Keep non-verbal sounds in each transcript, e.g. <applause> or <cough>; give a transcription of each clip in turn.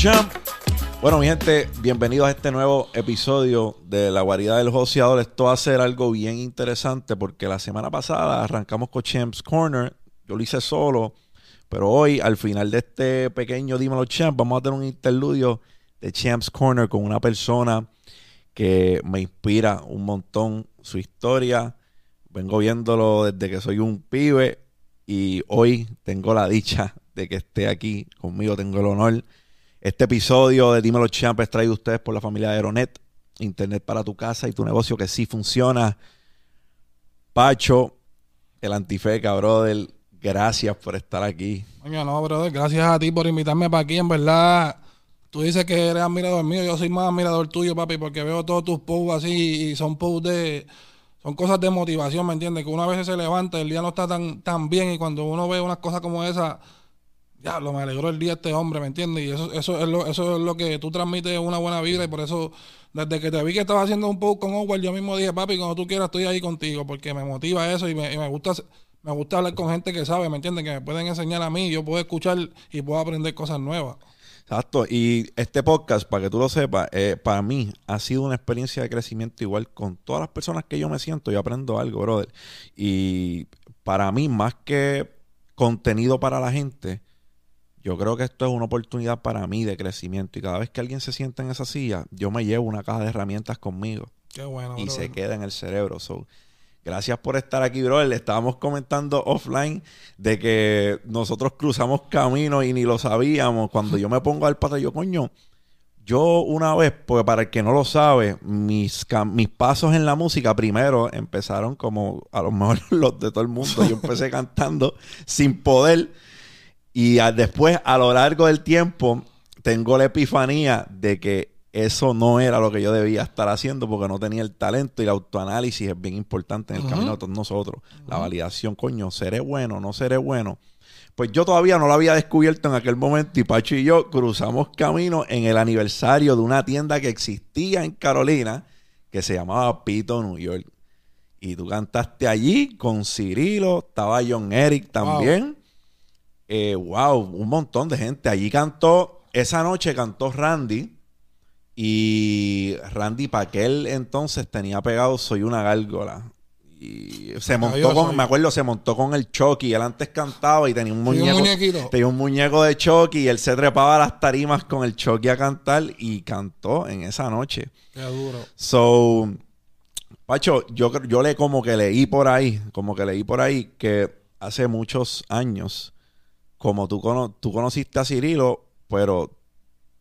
champ. Bueno, mi gente, bienvenidos a este nuevo episodio de La Guarida del Joseador. Esto va a ser algo bien interesante porque la semana pasada arrancamos con Champs Corner. Yo lo hice solo, pero hoy, al final de este pequeño Dímelo Champ, vamos a tener un interludio de Champs Corner con una persona que me inspira un montón su historia. Vengo viéndolo desde que soy un pibe y hoy tengo la dicha de que esté aquí conmigo, tengo el honor. Este episodio de Dímelo Champ es traído a ustedes por la familia Aeronet, Internet para tu casa y tu negocio que sí funciona. Pacho, el antifeca, brother, gracias por estar aquí. Coño, no, brother, gracias a ti por invitarme para aquí. En verdad, tú dices que eres admirador mío, yo soy más admirador tuyo, papi, porque veo todos tus posts así y son posts de... Son cosas de motivación, ¿me entiendes? Que una vez se levanta, el día no está tan, tan bien y cuando uno ve unas cosas como esas, ya, lo me alegró el día este hombre, ¿me entiendes? Y eso, eso, es lo, eso es lo que tú transmites una buena vida y por eso, desde que te vi que estaba haciendo un post con Howard, yo mismo dije, papi, cuando tú quieras estoy ahí contigo, porque me motiva eso y me, y me gusta me gusta hablar con gente que sabe, ¿me entiendes? Que me pueden enseñar a mí, yo puedo escuchar y puedo aprender cosas nuevas. Exacto. Y este podcast, para que tú lo sepas, eh, para mí ha sido una experiencia de crecimiento igual con todas las personas que yo me siento. Yo aprendo algo, brother. Y para mí, más que contenido para la gente, yo creo que esto es una oportunidad para mí de crecimiento. Y cada vez que alguien se sienta en esa silla, yo me llevo una caja de herramientas conmigo. Qué bueno. y se queda en el cerebro. So, gracias por estar aquí, brother. Le estábamos comentando offline de que nosotros cruzamos caminos y ni lo sabíamos. Cuando yo me pongo al pata, yo, coño, yo una vez, porque para el que no lo sabe, mis, mis pasos en la música primero empezaron como a lo mejor <laughs> los de todo el mundo. Yo empecé cantando sin poder. Y a- después, a lo largo del tiempo, tengo la epifanía de que eso no era lo que yo debía estar haciendo porque no tenía el talento y el autoanálisis es bien importante en el camino de todos nosotros. La validación, coño, seré bueno, no seré bueno. Pues yo todavía no lo había descubierto en aquel momento y Pacho y yo cruzamos camino en el aniversario de una tienda que existía en Carolina que se llamaba Pito New York. Y tú cantaste allí con Cirilo, estaba John Eric también. Eh, wow, un montón de gente. Allí cantó, esa noche cantó Randy. Y Randy, para aquel entonces tenía pegado Soy una gárgola. Y se montó con, soy. me acuerdo, se montó con el Chucky. Él antes cantaba y tenía un muñeco. muñequito. Tenía un muñeco de Chucky y él se trepaba a las tarimas con el Chucky a cantar y cantó en esa noche. Qué duro. So, Pacho, yo, yo le como que leí por ahí, como que leí por ahí que hace muchos años, como tú, cono- tú conociste a Cirilo, pero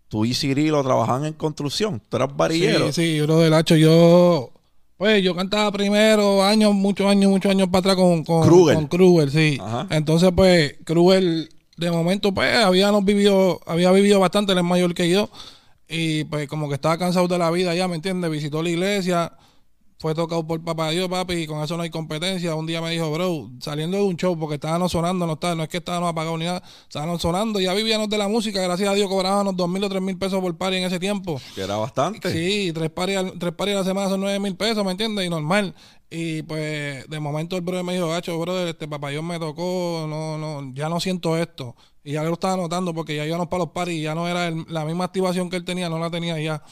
tú y Cirilo trabajaban en construcción, tú eras varillero. Sí, sí, bro del hacho, yo... Pues yo cantaba primero años, muchos años, muchos años para atrás con, con Kruger. con Kruger, sí. Ajá. Entonces, pues, Kruger, de momento, pues, habíamos vivido, había vivido bastante, él es mayor que yo. Y pues como que estaba cansado de la vida ya, ¿me entiendes? Visitó la iglesia, fue tocado por papá Dios, papi, y con eso no hay competencia. Un día me dijo, bro, saliendo de un show, porque estábamos sonando, no, está, no es que estábamos apagados ni nada, estábamos sonando, ya vivíamos de la música, gracias a Dios cobrábamos dos mil o tres mil pesos por party en ese tiempo. Que era bastante. Sí, tres pares, al- tres pares a la semana son nueve mil pesos, ¿me entiendes? Y normal. Y pues de momento el brother me dijo, gacho, brother, este papayón me tocó, no, no, ya no siento esto. Y ya lo estaba notando porque ya íbamos para los paris y ya no era el- la misma activación que él tenía, no la tenía ya.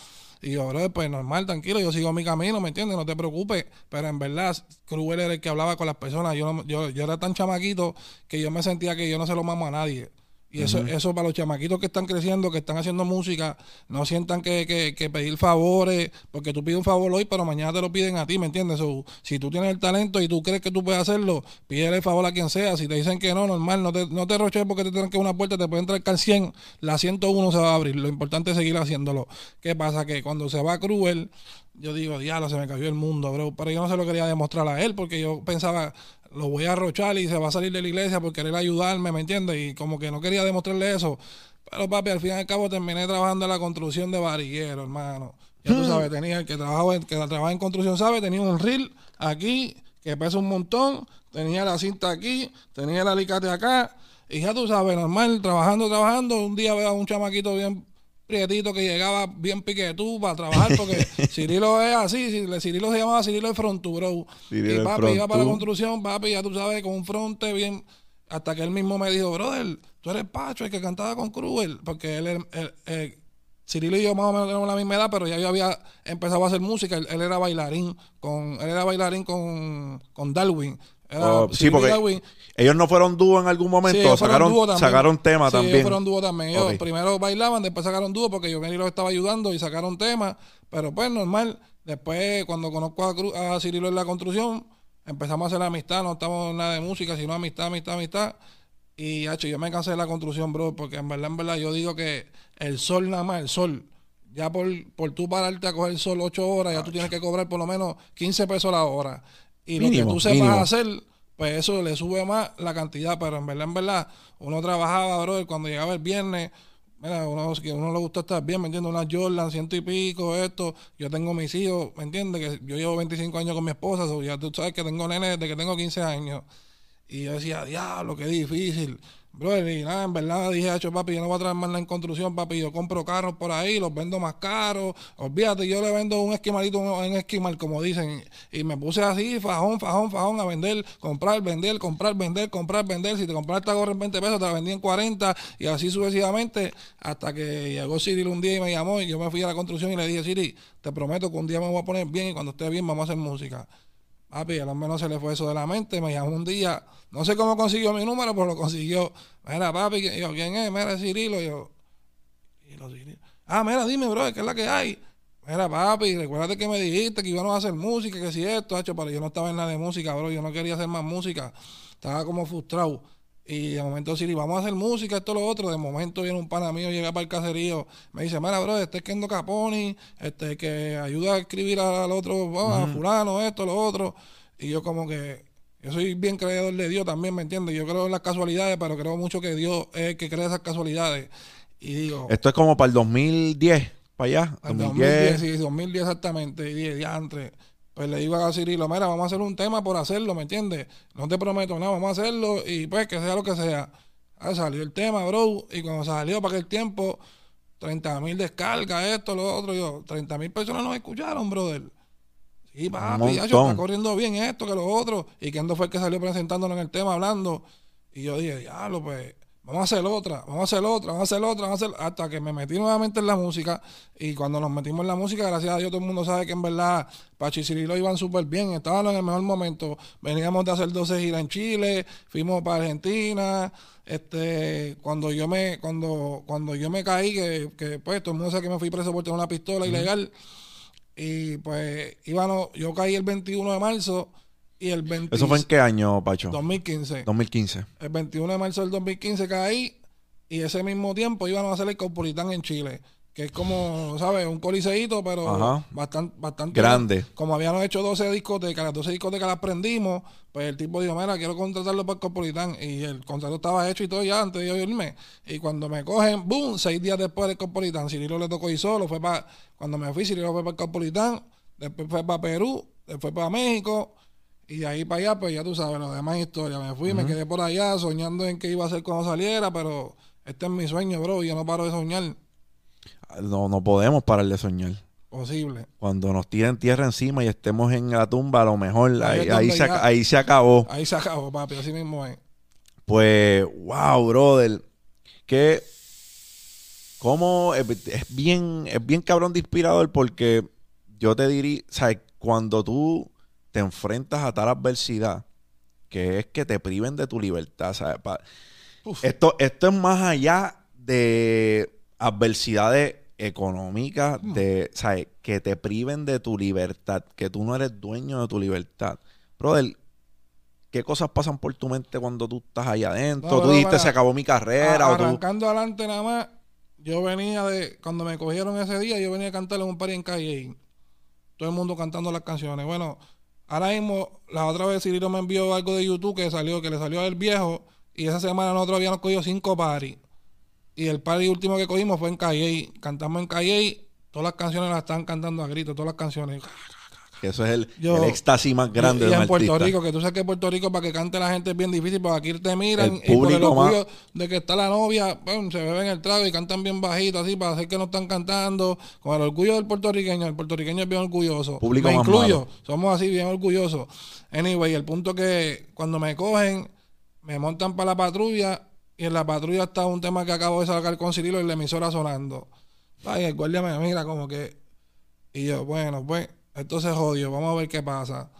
Y yo, brother, pues normal, tranquilo, yo sigo mi camino, ¿me entiendes? No te preocupes. Pero en verdad, Kruger era el que hablaba con las personas. Yo, yo, yo era tan chamaquito que yo me sentía que yo no se lo mamo a nadie. Y eso, eso para los chamaquitos que están creciendo, que están haciendo música, no sientan que, que, que pedir favores, porque tú pides un favor hoy, pero mañana te lo piden a ti, ¿me entiendes? So, si tú tienes el talento y tú crees que tú puedes hacerlo, pídele el favor a quien sea. Si te dicen que no, normal, no te, no te roches porque te tienen que una puerta, te puede entrar al 100, la 101 se va a abrir. Lo importante es seguir haciéndolo. ¿Qué pasa? Que cuando se va Cruel, yo digo, diablo, se me cayó el mundo, bro. Pero yo no se lo quería demostrar a él porque yo pensaba, lo voy a arrochar y se va a salir de la iglesia por querer ayudarme, ¿me entiendes? Y como que no quería demostrarle eso. Pero papi, al fin y al cabo terminé trabajando en la construcción de varillero, hermano. Ya tú sabes, tenía el que trabajaba en, que trabajaba en construcción, ¿sabes? Tenía un reel aquí que pesa un montón, tenía la cinta aquí, tenía el alicate acá. Y ya tú sabes, normal, trabajando, trabajando. Un día veo a un chamaquito bien prietito que llegaba bien piquetú para trabajar porque <laughs> Cirilo es así, Cir- Cirilo se llamaba Cirilo de Frontu, bro. Cirilo y papi iba para la construcción, papi, ya tú sabes, con un fronte bien, hasta que él mismo me dijo, brother, tú eres Pacho, el que cantaba con Cruel, porque él, él, Cirilo y yo más o menos tenemos la misma edad, pero ya yo había empezado a hacer música. Él, era bailarín con, él era bailarín con, con Darwin. Oh, sí, porque ellos no fueron dúo en algún momento, sacaron, sacaron tema sí, también. Ellos fueron dúo también. Ellos primero bailaban, después sacaron dúo porque yo los estaba ayudando y sacaron tema. Pero pues normal. Después, cuando conozco a, a Cirilo en la construcción, empezamos a hacer amistad. No estamos en nada de música, sino amistad, amistad, amistad. Y, hecho, yo me cansé de la construcción, bro, porque en verdad, en verdad, yo digo que el sol nada más, el sol, ya por, por tú pararte a coger el sol ocho horas, ya tú tienes que cobrar por lo menos 15 pesos la hora. Y lo que tú sepas hacer, pues eso le sube más la cantidad, pero en verdad, en verdad, uno trabajaba, bro, cuando llegaba el viernes, mira, uno, que uno le gusta estar bien, ¿me entiendes? Una Jordan, ciento y pico, esto. Yo tengo mis hijos, ¿me entiendes? Que yo llevo 25 años con mi esposa, ya tú sabes que tengo nene desde que tengo 15 años. Y yo decía, diablo, qué difícil. Bro, y nada, en verdad dije, hecho papi, yo no voy a traer más la en construcción, papi. Yo compro carros por ahí, los vendo más caros. Olvídate, yo le vendo un esquimalito en esquimal, como dicen. Y me puse así, fajón, fajón, fajón, a vender, comprar, vender, comprar, vender, comprar, vender. Si te compras esta gorra en 20 pesos, te la vendí en 40. Y así sucesivamente, hasta que llegó Cyril un día y me llamó. Y yo me fui a la construcción y le dije, Siri, te prometo que un día me voy a poner bien y cuando esté bien vamos a hacer música. Papi, al menos se le fue eso de la mente. Me llamó un día, no sé cómo consiguió mi número, pero lo consiguió. Mira, papi, yo, ¿quién es? Mira, Cirilo. Yo, Cirilo. Ah, mira, dime, bro, ¿qué es la que hay? Mira, papi, recuérdate que me dijiste que íbamos a hacer música, que si esto, hecho, pero yo no estaba en nada de música, bro. Yo no quería hacer más música. Estaba como frustrado. Y de momento Siri, vamos a hacer música, esto, lo otro. De momento viene un pana mío, llega para el caserío, me dice, mira, bro, este es Kendo Caponi, este que ayuda a escribir al otro, a fulano, esto, lo otro. Y yo como que, yo soy bien creador de Dios también, ¿me entiendes? Yo creo en las casualidades, pero creo mucho que Dios es el que crea esas casualidades. Y digo... Esto es como para el 2010, para allá. 2010, sí, 2010 exactamente. Y dije, entre pues le iba a Cirilo, mira, vamos a hacer un tema por hacerlo, ¿me entiendes? No te prometo nada, vamos a hacerlo y pues que sea lo que sea. Ah, salió el tema, bro, y cuando salió para aquel tiempo, 30 mil descargas, esto, lo otro, yo, 30 mil personas nos escucharon, brother. Sí, papi, ya, está corriendo bien esto, que lo otro. Y Kendo fue el que salió presentándolo en el tema, hablando. Y yo dije, diablo, pues vamos a hacer otra, vamos a hacer otra, vamos a hacer otra, vamos a hacer hasta que me metí nuevamente en la música. Y cuando nos metimos en la música, gracias a Dios todo el mundo sabe que en verdad Pachi y Cirilo iban súper bien, estaban en el mejor momento, veníamos de hacer 12 giras en Chile, fuimos para Argentina, este, cuando yo me, cuando, cuando yo me caí, que, que pues todo el mundo sabe que me fui preso por tener una pistola ilegal, y pues íbamos, yo caí el 21 de marzo y el ¿Eso fue en qué año, Pacho? 2015. 2015. El 21 de marzo del 2015 caí y ese mismo tiempo iban a hacer el Cosmopolitan en Chile. Que es como, ¿sabes? Un coliseíto, pero bastante, bastante grande. Como habíamos hecho 12 discotecas, las 12 discotecas las prendimos, pues el tipo dijo, mira, quiero contratarlo para el Cosmopolitan. Y el contrato estaba hecho y todo ya antes de yo irme. Y cuando me cogen, boom, seis días después del Cosmopolitan, Cirilo le tocó ir solo, fue para, cuando me fui, Cirilo fue para el Cosmopolitan, después fue para Perú, después para México, y de ahí para allá, pues ya tú sabes, lo demás historia. Me fui, me quedé por allá soñando en qué iba a hacer cuando saliera, pero este es mi sueño, bro. Y yo no paro de soñar. No, no podemos parar de soñar. Posible. Cuando nos tiren tierra encima y estemos en la tumba, a lo mejor ahí, ahí, se, ahí se acabó. Ahí se acabó, papi, así mismo es. Pues, wow, brother. Que, como es, bien, es bien cabrón de inspirador porque yo te diría, ¿sabes? Cuando tú te enfrentas a tal adversidad que es que te priven de tu libertad. Esto, esto es más allá de adversidades económicas, de, ¿sabes? que te priven de tu libertad, que tú no eres dueño de tu libertad. Brother, ¿qué cosas pasan por tu mente cuando tú estás ahí adentro? tú dijiste, se acabó mi carrera. arrancando adelante nada más, yo venía de, cuando me cogieron ese día, yo venía a cantarle un par en calle. Todo el mundo cantando las canciones. Bueno, Ahora mismo, la otra vez Cirilo me envió algo de YouTube que salió, que le salió al viejo. Y esa semana nosotros habíamos cogido cinco paris. Y el party último que cogimos fue en Calle. Cantamos en Calle. Todas las canciones las están cantando a gritos, todas las canciones. Que eso es el, éxtasis más grande y, en Puerto Rico, que tú sabes que en Puerto Rico para que cante la gente es bien difícil, porque aquí te miran y por el orgullo de que está la novia, se beben el trago y cantan bien bajito así para hacer que no están cantando. Con el orgullo del puertorriqueño, el puertorriqueño es bien orgulloso. Público me incluyo, somos así bien orgullosos. Anyway, el punto que cuando me cogen, me montan para la patrulla y en la patrulla está un tema que acabo de sacar con Cirilo y la emisora sonando. Ay, el guardia me mira como que... Y yo, bueno, pues, esto se jodió, vamos a ver qué pasa.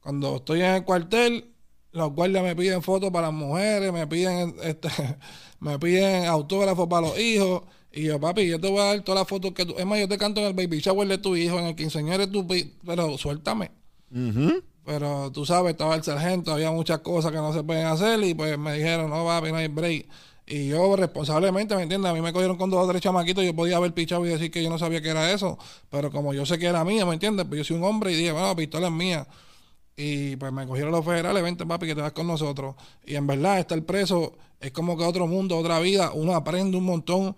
Cuando estoy en el cuartel, los guardias me piden fotos para las mujeres, me piden, este, <laughs> me piden autógrafos para los hijos. Y yo, papi, yo te voy a dar todas las fotos que tú... Es más, yo te canto en el baby shower de tu hijo, en el quinceañero de tu... Pero suéltame. Pero tú sabes, estaba el sargento, había muchas cosas que no se pueden hacer y pues me dijeron, no, papi, no hay break. Y yo responsablemente, ¿me entiendes? A mí me cogieron con dos o tres chamaquitos, yo podía haber pichado y decir que yo no sabía que era eso, pero como yo sé que era mía, ¿me entiendes? Pues yo soy un hombre y dije, bueno, la pistola es mía. Y pues me cogieron los federales, vente papi, que te vas con nosotros. Y en verdad, estar preso es como que otro mundo, otra vida, uno aprende un montón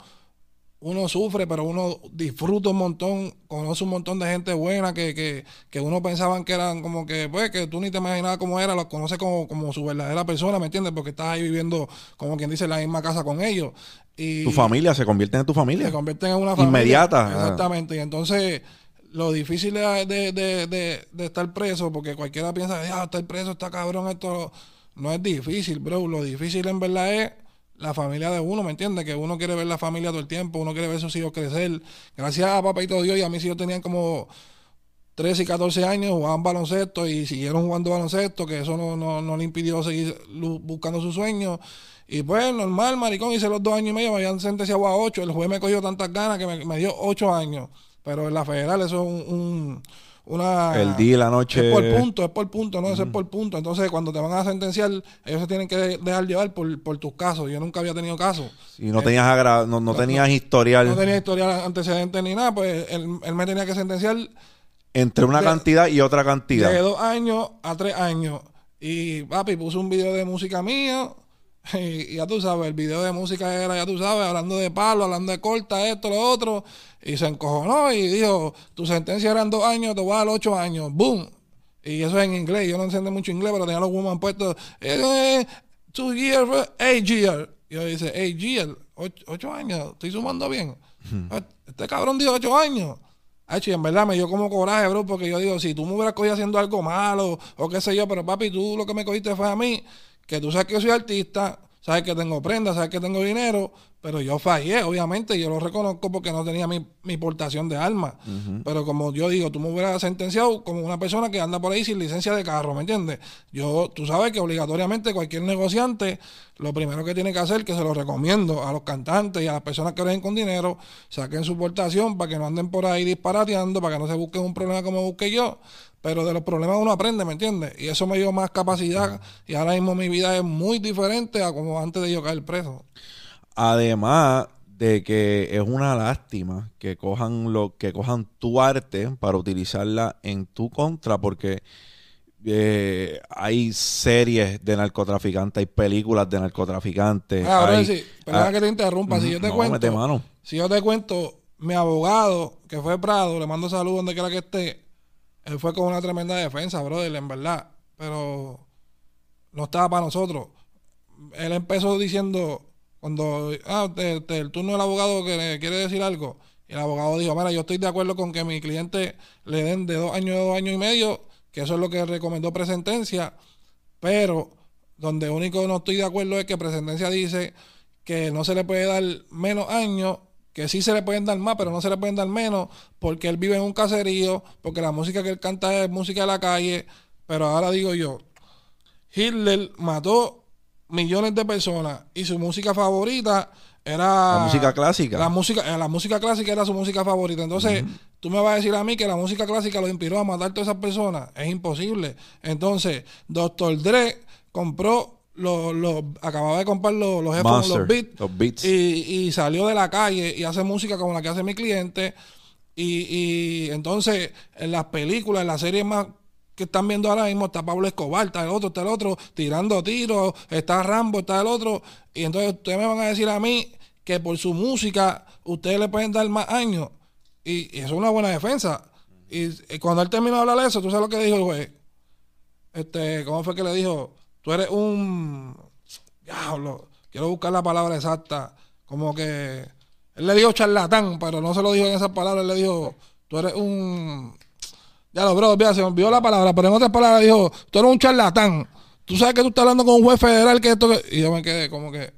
uno sufre, pero uno disfruta un montón, conoce un montón de gente buena que, que, que uno pensaban que eran como que, pues, que tú ni te imaginabas cómo era, los conoces como, como su verdadera persona, ¿me entiendes? Porque estás ahí viviendo, como quien dice, en la misma casa con ellos. Y tu familia se convierte en tu familia. Se convierten en una familia. Inmediata. Exactamente. Y entonces, lo difícil de, de, de, de, estar preso, porque cualquiera piensa, ya, estar preso está cabrón, esto no es difícil, bro. Lo difícil en verdad es la familia de uno, ¿me entiendes? Que uno quiere ver la familia todo el tiempo, uno quiere ver sus hijos crecer. Gracias a papá y todo Dios, y a mis hijos tenían como 13 y 14 años, jugaban baloncesto y siguieron jugando baloncesto, que eso no, no, no le impidió seguir buscando sus sueños. Y pues, normal, maricón, hice los dos años y medio, me habían sentenciado a ocho. El juez me cogió tantas ganas que me, dio ocho años. Pero en la federal eso es un una... El día y la noche... Es por punto, es por punto, no es por punto. Entonces, cuando te van a sentenciar, ellos se tienen que dejar llevar por, por tus casos. Yo nunca había tenido casos. Y no tenías, agra no, no, tenías historial. No tenía historial antecedente ni nada, pues él, me tenía que sentenciar... Entre una cantidad y otra cantidad. De dos años a tres años. Y papi puso un video de música mía <laughs> y, ya tú sabes, el video de música era, ya tú sabes, hablando de palo, hablando de corta, esto, lo otro. Y se encojonó y dijo, tu sentencia eran dos años, te voy a dar ocho años. ¡Boom! Y eso es en inglés. Yo no entiendo mucho inglés, pero tenía los woman puestos. Eh, two years, eight years. Yo dice, eight years, ocho, años. Estoy sumando bien. Ah, este cabrón dijo ocho años. Ay, y en verdad me dio como coraje, bro, porque yo digo, si tú me hubieras cogido haciendo algo malo o qué sé yo, pero papi, tú lo que me cogiste fue a mí que tú sabes que soy artista, sabes que tengo prenda, sabes que tengo dinero, pero yo fallé, obviamente, yo lo reconozco porque no tenía mi, mi portación de armas. Pero como yo digo, tú me hubieras sentenciado como una persona que anda por ahí sin licencia de carro, ¿me entiendes? Yo, tú sabes que obligatoriamente cualquier negociante, lo primero que tiene que hacer, que se lo recomiendo a los cantantes y a las personas que ven con dinero, saquen su portación para que no anden por ahí disparateando, para que no se busquen un problema como busque yo pero de los problemas uno aprende, ¿me entiendes? Y eso me dio más capacidad y ahora mismo mi vida es muy diferente a como antes de yo caer preso. Además de que es una lástima que cojan lo que cojan tu arte para utilizarla en tu contra porque eh, hay series de narcotraficantes, hay películas de narcotraficantes. Ah, sí, perdona ah, que te interrumpa, si yo te cuento, si yo te cuento, mi abogado, que fue Prado, le mando salud donde quiera que esté, él fue con una tremenda defensa, brother, en verdad. Pero no estaba para nosotros. Él empezó diciendo, cuando, ah, el turno del abogado que quiere decir algo. Y el abogado dijo, mira, yo estoy de acuerdo con que mi cliente le den de dos años a dos años y medio, que eso es lo que recomendó presentencia, pero donde único no estoy de acuerdo es que presentencia dice que no se le puede dar menos años que sí se le pueden dar más, pero no se le pueden dar menos, porque él vive en un caserío, porque la música que él canta es música de la calle. Pero ahora digo yo, Hitler mató millones de personas y su música favorita era la música clásica. La música, eh, la música clásica era su música favorita. Entonces, tú me vas a decir a mí que la música clásica lo inspiró a matar a todas esas personas. Es imposible. Entonces, Dr. Dre compró lo, acababa de comprar los, los los beats, Y, salió de la calle y hace música como la que hace mi cliente. Y, entonces, en las películas, en las series más que están viendo ahora mismo, está Pablo Escobar, está el otro, está el otro, tirando tiros, está Rambo, está el otro. Y entonces ustedes me van a decir a mí que por su música ustedes le pueden dar más años. Y, eso es una buena defensa. Y, cuando él terminó de hablar eso, tú sabes lo que dijo el juez. Este, ¿cómo fue que le dijo? Tú eres un. Diablo, quiero buscar la palabra exacta. Como que. Él le dijo charlatán, pero no se lo dijo en esas palabras. Él le dijo, tú eres un. Ya lo, bro, se me olvidó la palabra, pero en otras palabras dijo, tú eres un charlatán. Tú sabes que tú estás hablando con un juez federal que esto. Y yo me quedé como que.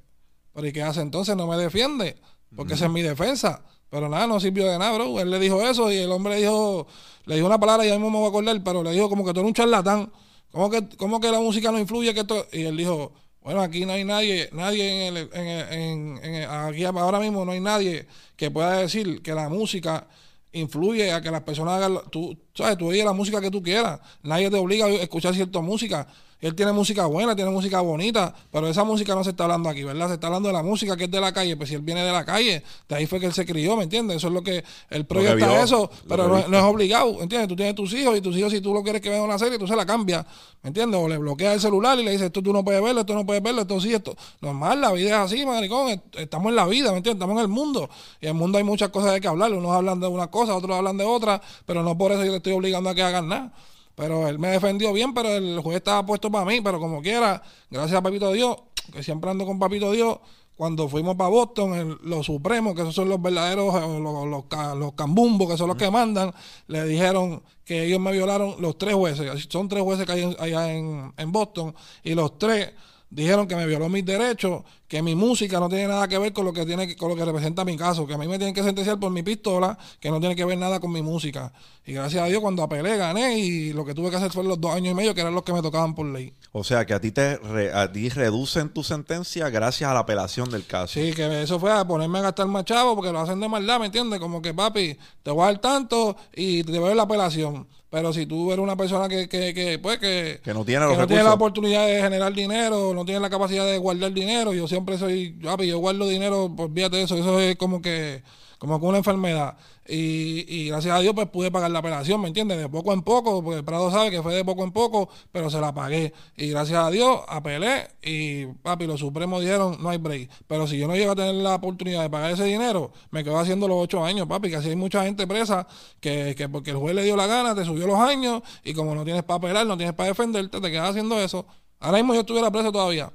Pero ¿y qué hace entonces? No me defiende, porque esa es mi defensa. Pero nada, no sirvió de nada, bro. Él le dijo eso y el hombre le dijo, le dijo una palabra y ya mismo me voy a acordar, pero le dijo como que tú eres un charlatán. ¿Cómo que, cómo que la música no influye? que esto? Y él dijo, bueno, aquí no hay nadie, nadie en el, en, en, aquí ahora mismo no hay nadie que pueda decir que la música influye a que las personas hagan, tú, sabes, tú oyes la música que tú quieras, nadie te obliga a escuchar cierta música. Él tiene música buena, tiene música bonita, pero esa música no se está hablando aquí, ¿verdad? Se está hablando de la música que es de la calle, pues si él viene de la calle, de ahí fue que él se crió, ¿me entiendes? Eso es lo que el proyecto eso, pero no, es obligado, ¿entiendes? Tú tienes tus hijos y tus hijos si tú lo quieres que vean una serie, tú se la cambias, ¿me entiendes? O le bloqueas el celular y le dices, esto tú no puedes verlo, esto no puedes verlo, esto sí, esto. Normal, la vida es así, maricón, estamos en la vida, ¿me entiendes? Estamos en el mundo y en el mundo hay muchas cosas de que hablar, unos hablan de una cosa, otros hablan de otra, pero no por eso yo le estoy obligando a que hagan nada. Pero él me defendió bien, pero el juez estaba puesto para mí. Pero como quiera, gracias a Papito Dios, que siempre ando con Papito Dios, cuando fuimos para Boston, los supremos, que esos son los verdaderos, eh, los, los, los, cambumbos, que son los que mandan, le dijeron que ellos me violaron los tres jueces. Son tres jueces que hay allá en, en Boston, y los tres dijeron que me violó mis derechos, que mi música no tiene nada que ver con lo que tiene con lo que representa mi caso, que a mí me tienen que sentenciar por mi pistola, que no tiene que ver nada con mi música. Y gracias a Dios cuando apelé gané y lo que tuve que hacer fue los dos años y medio que eran los que me tocaban por ley. O sea que a ti te a ti reducen tu sentencia gracias a la apelación del caso. Sí, que eso fue a ponerme a gastar más chavo porque lo hacen de maldad, ¿me entiendes? Como que papi, te voy a dar tanto y te voy a dar la apelación. Pero si tú eres una persona que, que, que pues, que, que no tiene, que no tiene la oportunidad de generar dinero, no tiene la capacidad de guardar dinero, yo siempre soy, yo guardo dinero, pues fíjate de eso, eso es como que como con una enfermedad. Y, y, gracias a Dios pues pude pagar la operación, ¿me entiendes? De poco en poco, porque Prado sabe que fue de poco en poco, pero se la pagué. Y gracias a Dios apelé y papi, los supremos dijeron no hay break. Pero si yo no llego a tener la oportunidad de pagar ese dinero, me quedo haciendo los ocho años, papi, que así hay mucha gente presa que, que porque el juez le dio la gana, te subió los años y como no tienes para apelar, no tienes para defenderte, te quedas haciendo eso. Ahora mismo yo estuviera preso todavía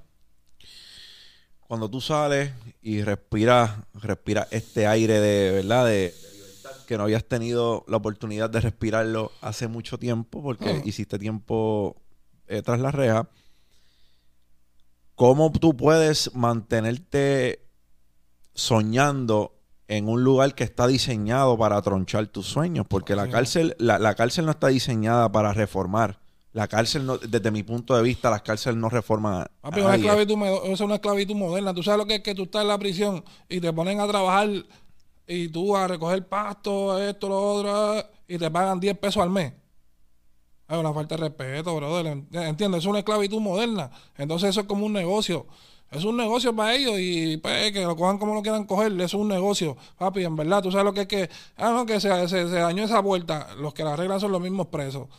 cuando tú sales y respiras, respiras este aire de, ¿verdad? De, que no habías tenido la oportunidad de respirarlo hace mucho tiempo porque hiciste tiempo eh, tras la reja. ¿Cómo tú puedes mantenerte soñando en un lugar que está diseñado para tronchar tus sueños? Porque la cárcel, la cárcel no está diseñada para reformar. La cárcel, no, desde mi punto de vista, las cárceles no reforman. Papi, una esclavitud, es una esclavitud moderna. Tú sabes lo que es que tú estás en la prisión y te ponen a trabajar y tú a recoger pasto, esto, lo otro, y te pagan 10 pesos al mes. Es una falta de respeto, brother. ¿Entiendes? Es una esclavitud moderna. Entonces eso es como un negocio. Es un negocio para ellos y pues, que lo cojan como lo quieran coger, es un negocio. Papi, en verdad, tú sabes lo que es que, ah, no, que se, se, se dañó esa vuelta. Los que la arreglan son los mismos presos.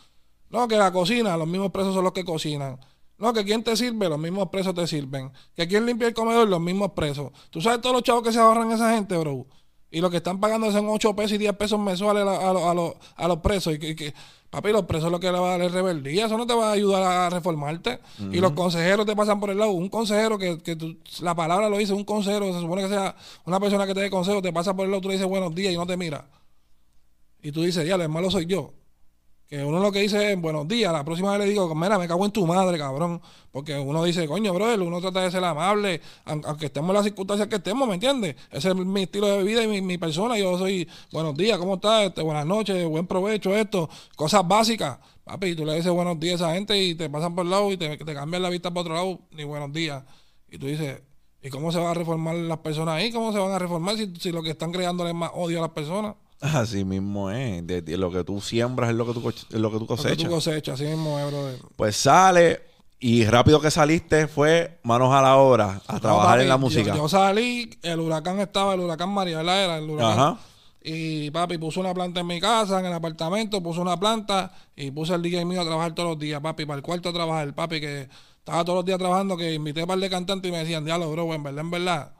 No, que la cocina, los mismos presos son los que cocinan. No, que quien te sirve, los mismos presos te sirven. Que quien limpia el comedor, los mismos presos. Tú sabes todos los chavos que se ahorran esa gente, bro. Y lo que están pagando son 8 pesos y 10 pesos mensuales a, a, los presos. Y que, papi, los presos lo que le va a dar es rebeldía. Eso no te va a ayudar a reformarte. Y los consejeros te pasan por el lado. Un consejero que, que la palabra lo dice, un consejero, se supone que sea una persona que te dé consejo, te pasa por el lado, tú le dices buenos días y no te mira. Y tú dices, ya, el malo soy yo. Que uno lo que dice es buenos días, la próxima vez le digo, mira, me cago en tu madre, cabrón. Porque uno dice, coño, brother, uno trata de ser amable, aunque estemos en las circunstancias que estemos, ¿me entiendes? Ese es mi estilo de vida y mi, persona. Yo soy, buenos días, ¿cómo estás? Este, buenas noches, buen provecho, esto, cosas básicas. Papi, tú le dices buenos días a esa gente y te pasan por el lado y te, te cambian la vista para otro lado, ni buenos días. Y tú dices, ¿y cómo se van a reformar las personas ahí? ¿Cómo se van a reformar si, si lo que están creando es más odio a las personas? Así mismo es. lo que tú siembras es lo que tú, lo que tú cosechas. Lo que tú cosechas, así mismo es, brother. Pues sale y rápido que saliste fue manos a la obra a trabajar en la música. Yo, salí, el huracán estaba, el huracán María, era el huracán. Ajá. Y papi puso una planta en mi casa, en el apartamento, puso una planta y puse el DJ mío a trabajar todos los días, papi, para el cuarto a trabajar. Papi, que estaba todos los días trabajando, que invité a un par de cantantes y me decían, diablo, bro, en verdad, en verdad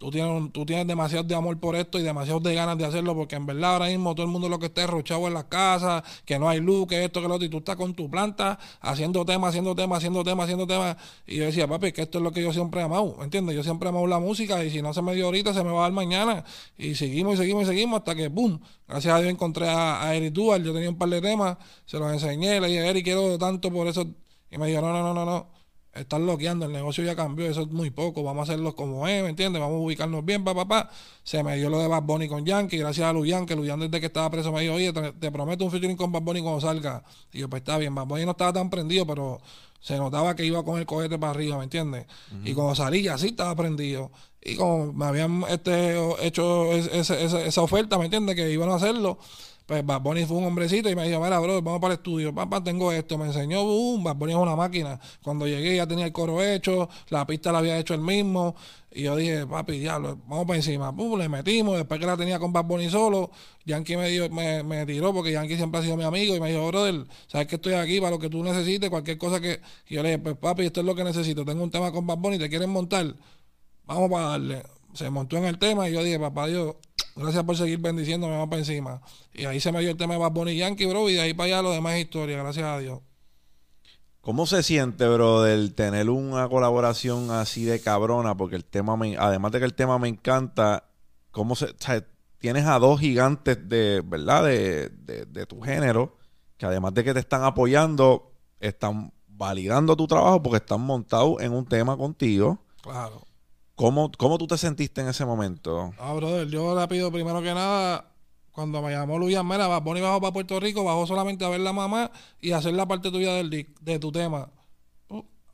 Tú tienes, tú tienes demasiado de amor por esto y demasiado de ganas de hacerlo porque en verdad ahora mismo todo el mundo lo que está rochado en las casas, que no hay luz, que esto, que lo otro, y tú estás con tu planta haciendo temas, haciendo temas, haciendo temas, haciendo temas. Y yo decía, papi, que esto es lo que yo siempre he amado, ¿entiendes? Yo siempre he amado la música y si no se me dio ahorita, se me va a dar mañana. Y seguimos y seguimos y seguimos hasta que, ¡boom! Gracias a Dios encontré a, Eric Dual, yo tenía un par de temas, se los enseñé, le dije, Eric, quiero tanto por eso. Y me dijo, no, no, no, no están bloqueando, el negocio ya cambió, eso es muy poco, vamos a hacerlo como es, ¿me entiendes? Vamos a ubicarnos bien, papá, papá. Se me dio lo de Bad Bunny con Yankee, gracias a Luyan, que Luyan desde que estaba preso me dijo, oye, te, prometo un featuring con Bad Bunny cuando salga. Y yo, pues está bien, Bad Bunny no estaba tan prendido, pero se notaba que iba con el cohete para arriba, ¿me entiendes? Y cuando salí ya sí estaba prendido. Y como me habían este, hecho esa, esa oferta, ¿me entiendes? Que iban a hacerlo pues Bad Bunny fue un hombrecito y me dijo, mira, bro, vamos para el estudio. Papá, tengo esto. Me enseñó, boom, Bad Bunny es una máquina. Cuando llegué ya tenía el coro hecho, la pista la había hecho él mismo. Y yo dije, papi, diablo, vamos para encima. Pum, le metimos. Después que la tenía con Bad Bunny solo, Yankee me, dio, me, me, tiró porque Yankee siempre ha sido mi amigo. Y me dijo, brother, sabes que estoy aquí para lo que tú necesites, cualquier cosa que. Y yo le dije, pues papi, esto es lo que necesito. Tengo un tema con Bad Bunny, te quieren montar. Vamos para darle. Se montó en el tema y yo dije, papá Dios, Gracias por seguir bendiciéndome, vamos para encima. Y ahí se me dio el tema de Bad Bunny Yankee, bro, y de ahí para allá lo demás es historia, gracias a Dios. ¿Cómo se siente, bro, del tener una colaboración así de cabrona? Porque el tema, me, además de que el tema me encanta, ¿cómo se, tienes a dos gigantes de, ¿verdad? De, de, tu género, que además de que te están apoyando, están validando tu trabajo porque están montados en un tema contigo. Claro. ¿Cómo, ¿Cómo tú te sentiste en ese momento? Ah, brother, yo rápido, primero que nada, cuando me llamó Luis Mera, y bajó para Puerto Rico, bajó solamente a ver la mamá y hacer la parte tuya del, de tu tema.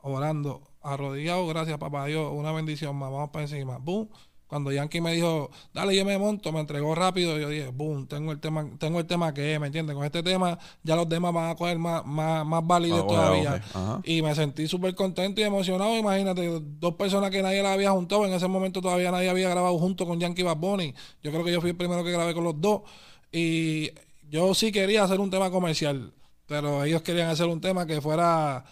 Orando, arrodillado, gracias papá Dios, una bendición más, vamos para encima. Boom. Cuando Yankee me dijo, dale, yo me monto, me entregó rápido, yo dije, boom, tengo el tema, tengo el tema que es, ¿me entiendes? Con este tema ya los demás van a coger más, más, más válidos ah, todavía. Y me sentí súper contento y emocionado. Imagínate, dos personas que nadie la había juntado, en ese momento todavía nadie había grabado junto con Yankee Bad Bunny. Yo creo que yo fui el primero que grabé con los dos. Y yo sí quería hacer un tema comercial, pero ellos querían hacer un tema que fuera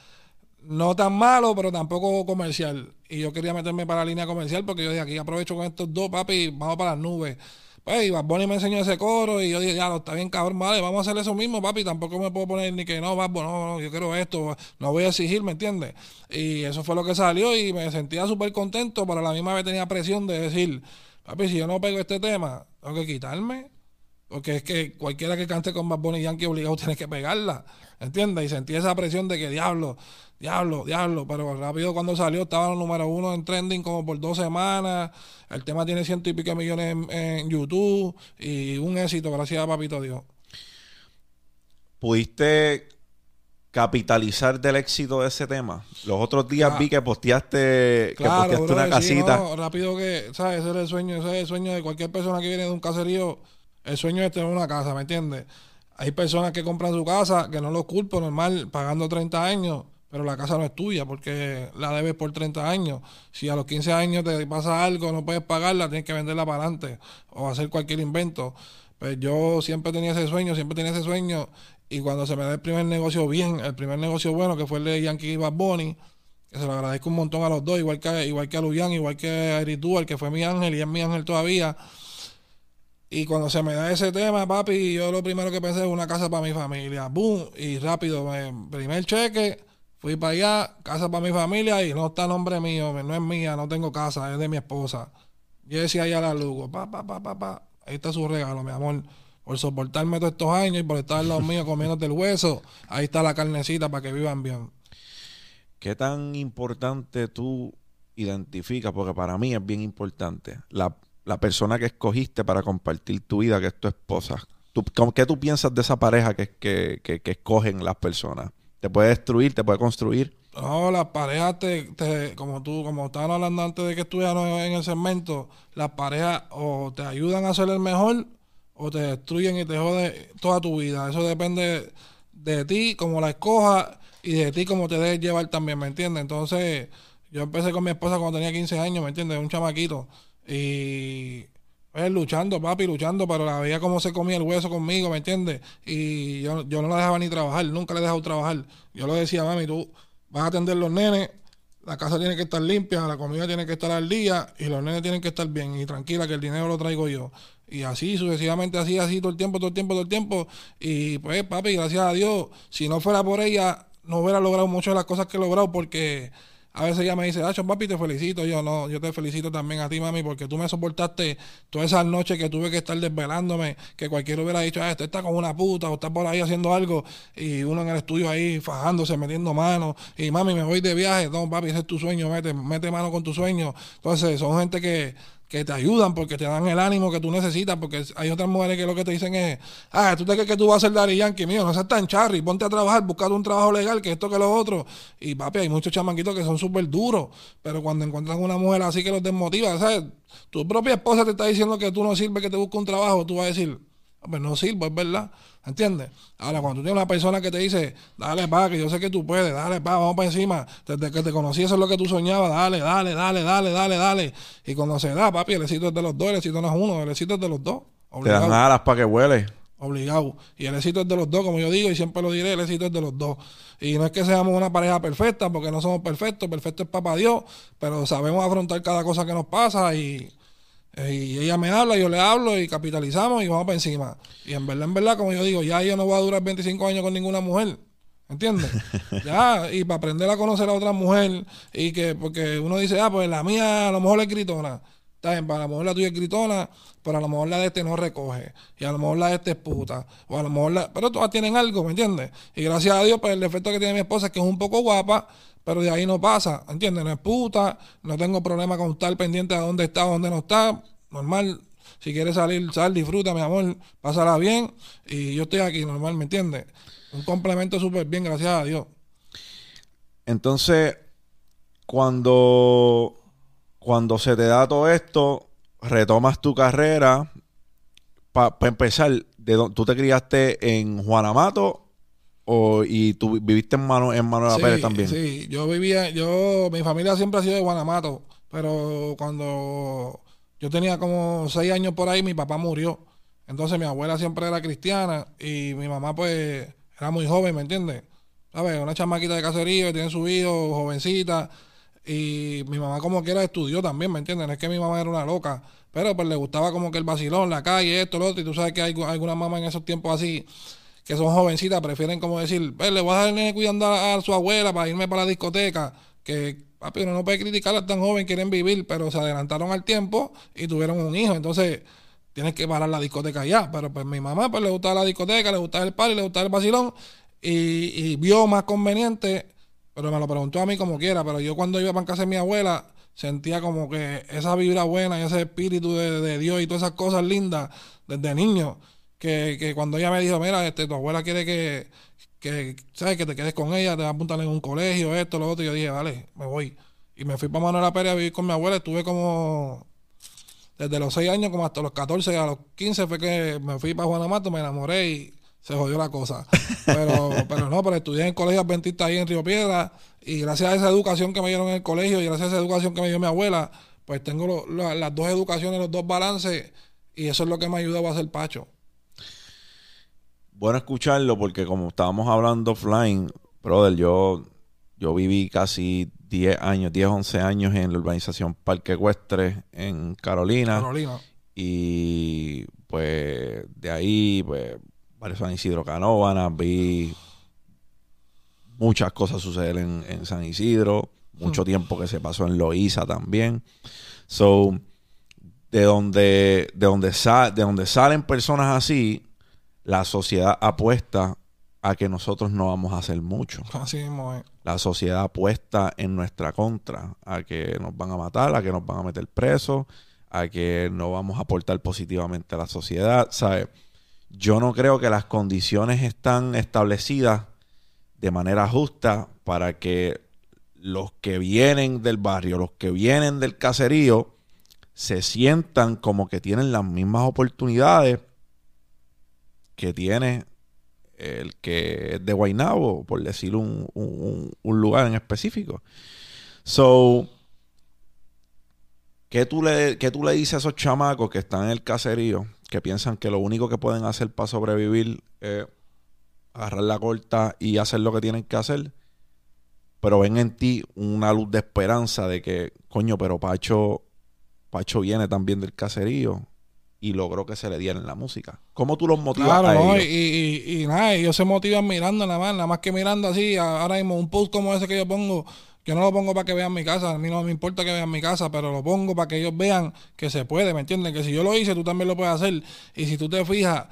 no tan malo, pero tampoco comercial. Y yo quería meterme para la línea comercial porque yo dije, aquí aprovecho con estos dos, papi, vamos para las nubes. Pues, y Bad Bunny me enseñó ese coro y yo dije, ya, no, está bien, cabrón, vale, vamos a hacer eso mismo, papi. Tampoco me puedo poner ni que no, Bad Bunny, no, yo quiero esto, no voy a exigir, ¿me entiendes? Y eso fue lo que salió y me sentía súper contento, pero a la misma vez tenía presión de decir, papi, si yo no pego este tema, tengo que quitarme. Porque es que cualquiera que cante con Bad Bunny Yankee obligado <laughs> tiene que pegarla, ¿entiendes? Y sentí esa presión de que, diablo, Diablo, diablo, pero rápido cuando salió estaba el número uno en trending como por dos semanas. El tema tiene ciento y pico millones en, YouTube y un éxito, gracias a Papito Dios. ¿Pudiste capitalizar del éxito de ese tema? Los otros días vi que posteaste, que posteaste una casita. rápido que, ¿sabes? Ese es el sueño, ese es el sueño de cualquier persona que viene de un caserío. El sueño es tener una casa, ¿me entiendes? Hay personas que compran su casa, que no lo culpo, normal, pagando 30 años pero la casa no es tuya porque la debes por 30 años. Si a los 15 años te pasa algo, no puedes pagarla, tienes que venderla para adelante o hacer cualquier invento. Pues yo siempre tenía ese sueño, siempre tenía ese sueño. Y cuando se me da el primer negocio bien, el primer negocio bueno, que fue el de Yankee Bad Bunny, que se lo agradezco un montón a los dos, igual que, igual que a Luyan, igual que a Eric el que fue mi ángel y es mi ángel todavía. Y cuando se me da ese tema, papi, yo lo primero que pensé es una casa para mi familia. Boom, y rápido, primer cheque Fui para allá, casa para mi familia y no está nombre mío, no es mía, no tengo casa, es de mi esposa. Yo decía allá la Lugo, pa, pa, pa, pa, pa. Ahí está su regalo, mi amor. Por soportarme todos estos años y por estar en los míos comiéndote el hueso, ahí está la carnecita para que vivan bien. ¿Qué tan importante tú identificas? Porque para mí es bien importante. La, persona que escogiste para compartir tu vida, que es tu esposa. ¿Qué tú piensas de esa pareja que, que, que, escogen las personas? te puede destruir, te puede construir. No, las parejas, te, como tú, como estaban hablando antes de que estuvieran en el segmento, las parejas o te ayudan a ser el mejor o te destruyen y te joden toda tu vida. Eso depende de ti, como la escojas y de ti, como te dejes llevar también, ¿me entiendes? Entonces, yo empecé con mi esposa cuando tenía 15 años, ¿me entiendes? Un chamaquito. Y pues luchando, papi, luchando, pero la veía como se comía el hueso conmigo, ¿me entiendes? Y yo, yo no la dejaba ni trabajar, nunca la he dejado trabajar. Yo le decía, mami, tú vas a atender los nenes, la casa tiene que estar limpia, la comida tiene que estar al día y los nenes tienen que estar bien y tranquila que el dinero lo traigo yo. Y así sucesivamente, así, así, todo el tiempo, todo el tiempo, todo el tiempo. Y pues, papi, gracias a Dios, si no fuera por ella, no hubiera logrado muchas de las cosas que he logrado porque a veces ella me dice, Acho, papi, te felicito. Yo no, yo te felicito también a ti, mami, porque tú me soportaste todas esas noches que tuve que estar desvelándome, que cualquiera hubiera dicho, ah, este está con una puta o está por ahí haciendo algo y uno en el estudio ahí fajándose, metiendo manos y mami, me voy de viaje. No, papi, ese es tu sueño, mete, mete mano con tu sueño. Entonces, son gente que que te ayudan porque te dan el ánimo que tú necesitas, porque hay otras mujeres que lo que te dicen es, ah, tú te crees que tú vas a ser Dari Yankee, mío, no seas tan charry, ponte a trabajar, buscar un trabajo legal, que esto que lo otro. Y papi, hay muchos chamanquitos que son súper duros, pero cuando encuentran una mujer así que los desmotiva, ¿sabes? Tu propia esposa te está diciendo que tú no sirves, que te busque un trabajo, tú vas a decir, pues no sirvo, es verdad. ¿Entiendes? Ahora, cuando tú tienes una persona que te dice, dale pa, que yo sé que tú puedes, dale pa, vamos para encima, desde que te conocí eso es lo que tú soñabas, dale, dale, dale, dale, dale, dale. Y cuando se da, papi, el éxito es de los dos, el éxito no es uno, el éxito es de los dos. Obligado. Te dan alas para que huele. Obligado. Y el éxito es de los dos, como yo digo, y siempre lo diré, el éxito es de los dos. Y no es que seamos una pareja perfecta, porque no somos perfectos, perfecto es papá Dios, pero sabemos afrontar cada cosa que nos pasa y y ella me habla, yo le hablo y capitalizamos y vamos para encima. Y en verdad, en verdad, como yo digo, ya yo no voy a durar 25 años con ninguna mujer. ¿Entiendes? <laughs> ya, y para aprender a conocer a otra mujer, y que, porque uno dice, ah, pues la mía a lo mejor es gritona. Está bien, para lo mejor la tuya es gritona, pero a lo mejor la de este no recoge. Y a lo mejor la de este es puta. O a lo mejor la... Pero todas tienen algo, ¿me entiendes? Y gracias a Dios, pues el defecto que tiene mi esposa es que es un poco guapa, pero de ahí no pasa, ¿entiendes? No es puta, no tengo problema con estar pendiente de dónde está, dónde no está, normal. Si quieres salir, sal, disfruta, mi amor, pásala bien. Y yo estoy aquí, normal, ¿me entiendes? Un complemento súper bien, gracias a Dios. Entonces, cuando, cuando se te da todo esto, retomas tu carrera. Para empezar, de, ¿tú te criaste en Juanamato o, y tú viviste en, Mano, en Manuela Pérez también? Sí, yo vivía, yo, mi familia siempre ha sido de Guanamato, pero cuando yo tenía como seis años por ahí, mi papá murió. Entonces mi abuela siempre era cristiana y mi mamá pues era muy joven, ¿me entiendes? ¿Sabes? Una chamaquita de caserío, tiene su hijo, jovencita. Y mi mamá como quiera estudió también, ¿me entiendes? No es que mi mamá era una loca, pero pues le gustaba como que el vacilón, la calle, esto, lo otro. Y tú sabes que hay algunas mamás en esos tiempos así que son jovencitas, prefieren como decir, pues, le voy a el cuidando a, su abuela para irme para la discoteca, que papi, uno no puede criticarla tan joven, quieren vivir, pero se adelantaron al tiempo y tuvieron un hijo. Entonces, tienes que parar la discoteca ya. Pero pues mi mamá pues le gustaba la discoteca, le gustaba el party, le gustaba el vacilón y, vio más conveniente, pero me lo preguntó a mí como quiera. Pero yo cuando iba para casa de mi abuela, sentía como que esa vibra buena y ese espíritu de, Dios y todas esas cosas lindas desde niño. Que, que cuando ella me dijo, mira, este, tu abuela quiere que, que, ¿sabes? Que te quedes con ella, te va a apuntar en un colegio, esto, lo otro. Y yo dije, vale, me voy. Y me fui para Manuela Pérez a vivir con mi abuela. Estuve como desde los 6 años como hasta los 14, a los 15 fue que me fui para Juanamato, me enamoré y se jodió la cosa. Pero, <laughs> pero no, pero estudié en el colegio adventista ahí en Río Piedra y gracias a esa educación que me dieron en el colegio y gracias a esa educación que me dio mi abuela, pues tengo las dos educaciones, los dos balances y eso es lo que me ayudó a hacer Pacho bueno escucharlo porque como estábamos hablando offline, brother, yo, yo viví casi 10 años, 10, 11 años en la urbanización Parque Ecuestre en Carolina. Carolina. Y pues de ahí, pues, varios San Isidro Canóvanas, vi muchas cosas suceder en, San Isidro, mucho hmm. tiempo que se pasó en Loíza también. So, de donde, de donde, de donde salen personas así, la sociedad apuesta a que nosotros no vamos a hacer mucho. Así mismo La sociedad apuesta en nuestra contra, a que nos van a matar, a que nos van a meter presos, a que no vamos a aportar positivamente a la sociedad. ¿Sabe? Yo no creo que las condiciones están establecidas de manera justa para que los que vienen del barrio, los que vienen del caserío, se sientan como que tienen las mismas oportunidades que tiene el que es de Guaynabo, por decir un, lugar en específico. So, ¿qué tú, le, ¿qué tú le dices a esos chamacos que están en el caserío, que piensan que lo único que pueden hacer para sobrevivir es agarrar la corta y hacer lo que tienen que hacer? Pero ven en ti una luz de esperanza de que, coño, pero Pacho, Pacho viene también del caserío y logró que se le diera en la música. ¿Cómo tú los motivas a ellos? Y, y, nada, ellos se motivan mirando nada más, nada más que mirando así, ahora mismo un post como ese que yo pongo, yo no lo pongo para que vean mi casa, a mí no me importa que vean mi casa, pero lo pongo para que ellos vean que se puede, ¿me entiendes? Que si yo lo hice, tú también lo puedes hacer. Y si tú te fijas,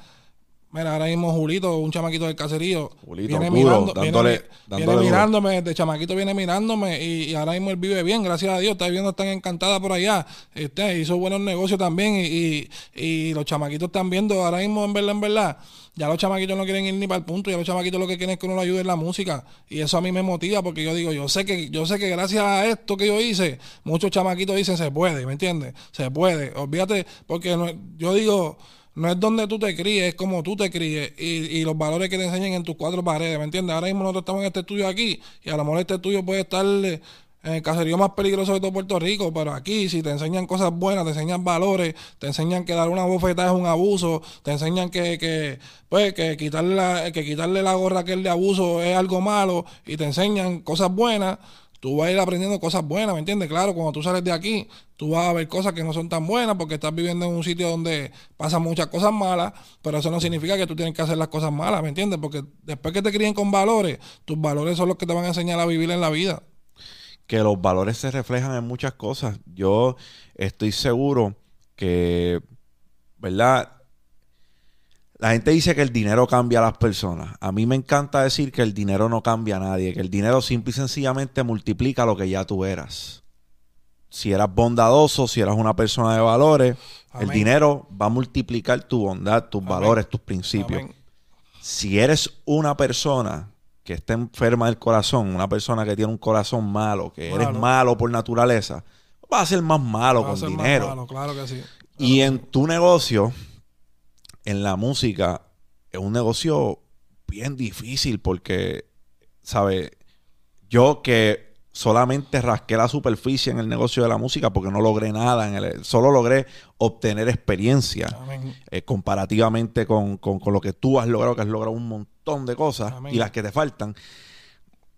mira, ahora mismo Julito, un chamaquito del caserío, Julito, viene, mirando, dándole- viene, dándole viene duro. mirándome, de chamaquito viene mirándome y, y ahora mismo él vive bien, gracias a Dios, está viviendo tan encantada por allá, este, hizo buenos negocios también y, y, y los chamaquitos están viendo ahora mismo en verdad, en verdad, ya los chamaquitos no quieren ir ni para el punto, ya los chamaquitos lo que quieren es que uno lo ayude en la música y eso a mí me motiva porque yo digo, yo sé que yo sé que gracias a esto que yo hice, muchos chamaquitos dicen se puede, ¿me entiendes? Se puede, olvídate, porque no- yo digo, no es donde tú te críes, es como tú te críes y, y los valores que te enseñan en tus cuatro paredes, ¿me entiendes? Ahora mismo nosotros estamos en este estudio aquí y a lo mejor este estudio puede estar eh, en el caserío más peligroso de todo Puerto Rico, pero aquí si te enseñan cosas buenas, te enseñan valores, te enseñan que dar una bofetada es un abuso, te enseñan que, que pues que quitarle la, que quitarle la gorra a aquel de abuso es algo malo y te enseñan cosas buenas, tú vas a ir aprendiendo cosas buenas, ¿me entiendes? Claro, cuando tú sales de aquí, tú vas a ver cosas que no son tan buenas porque estás viviendo en un sitio donde pasan muchas cosas malas, pero eso no significa que tú tienes que hacer las cosas malas, ¿me entiendes? Porque después que te críen con valores, tus valores son los que te van a enseñar a vivir en la vida. que los valores se reflejan en muchas cosas. Yo estoy seguro que, ¿verdad? La gente dice que el dinero cambia a las personas. A mí me encanta decir que el dinero no cambia a nadie, que el dinero simple y sencillamente multiplica lo que ya tú eras. Si eras bondadoso, si eras una persona de valores, el dinero va a multiplicar tu bondad, tus Amén. valores, tus principios Amén. si eres una persona que está enferma del corazón, una persona que tiene un corazón malo, que eres Malo. por naturaleza, vas a ser más malo Va con dinero. malo, claro que sí. Y en tu negocio, en la música, es un negocio bien difícil porque, ¿sabes? Yo que solamente rasqué la superficie en el negocio de la música porque no logré nada, en el, solo logré obtener experiencia eh, comparativamente con, con- con lo que tú has logrado, que has logrado un montón de cosas Amén. y las que te faltan.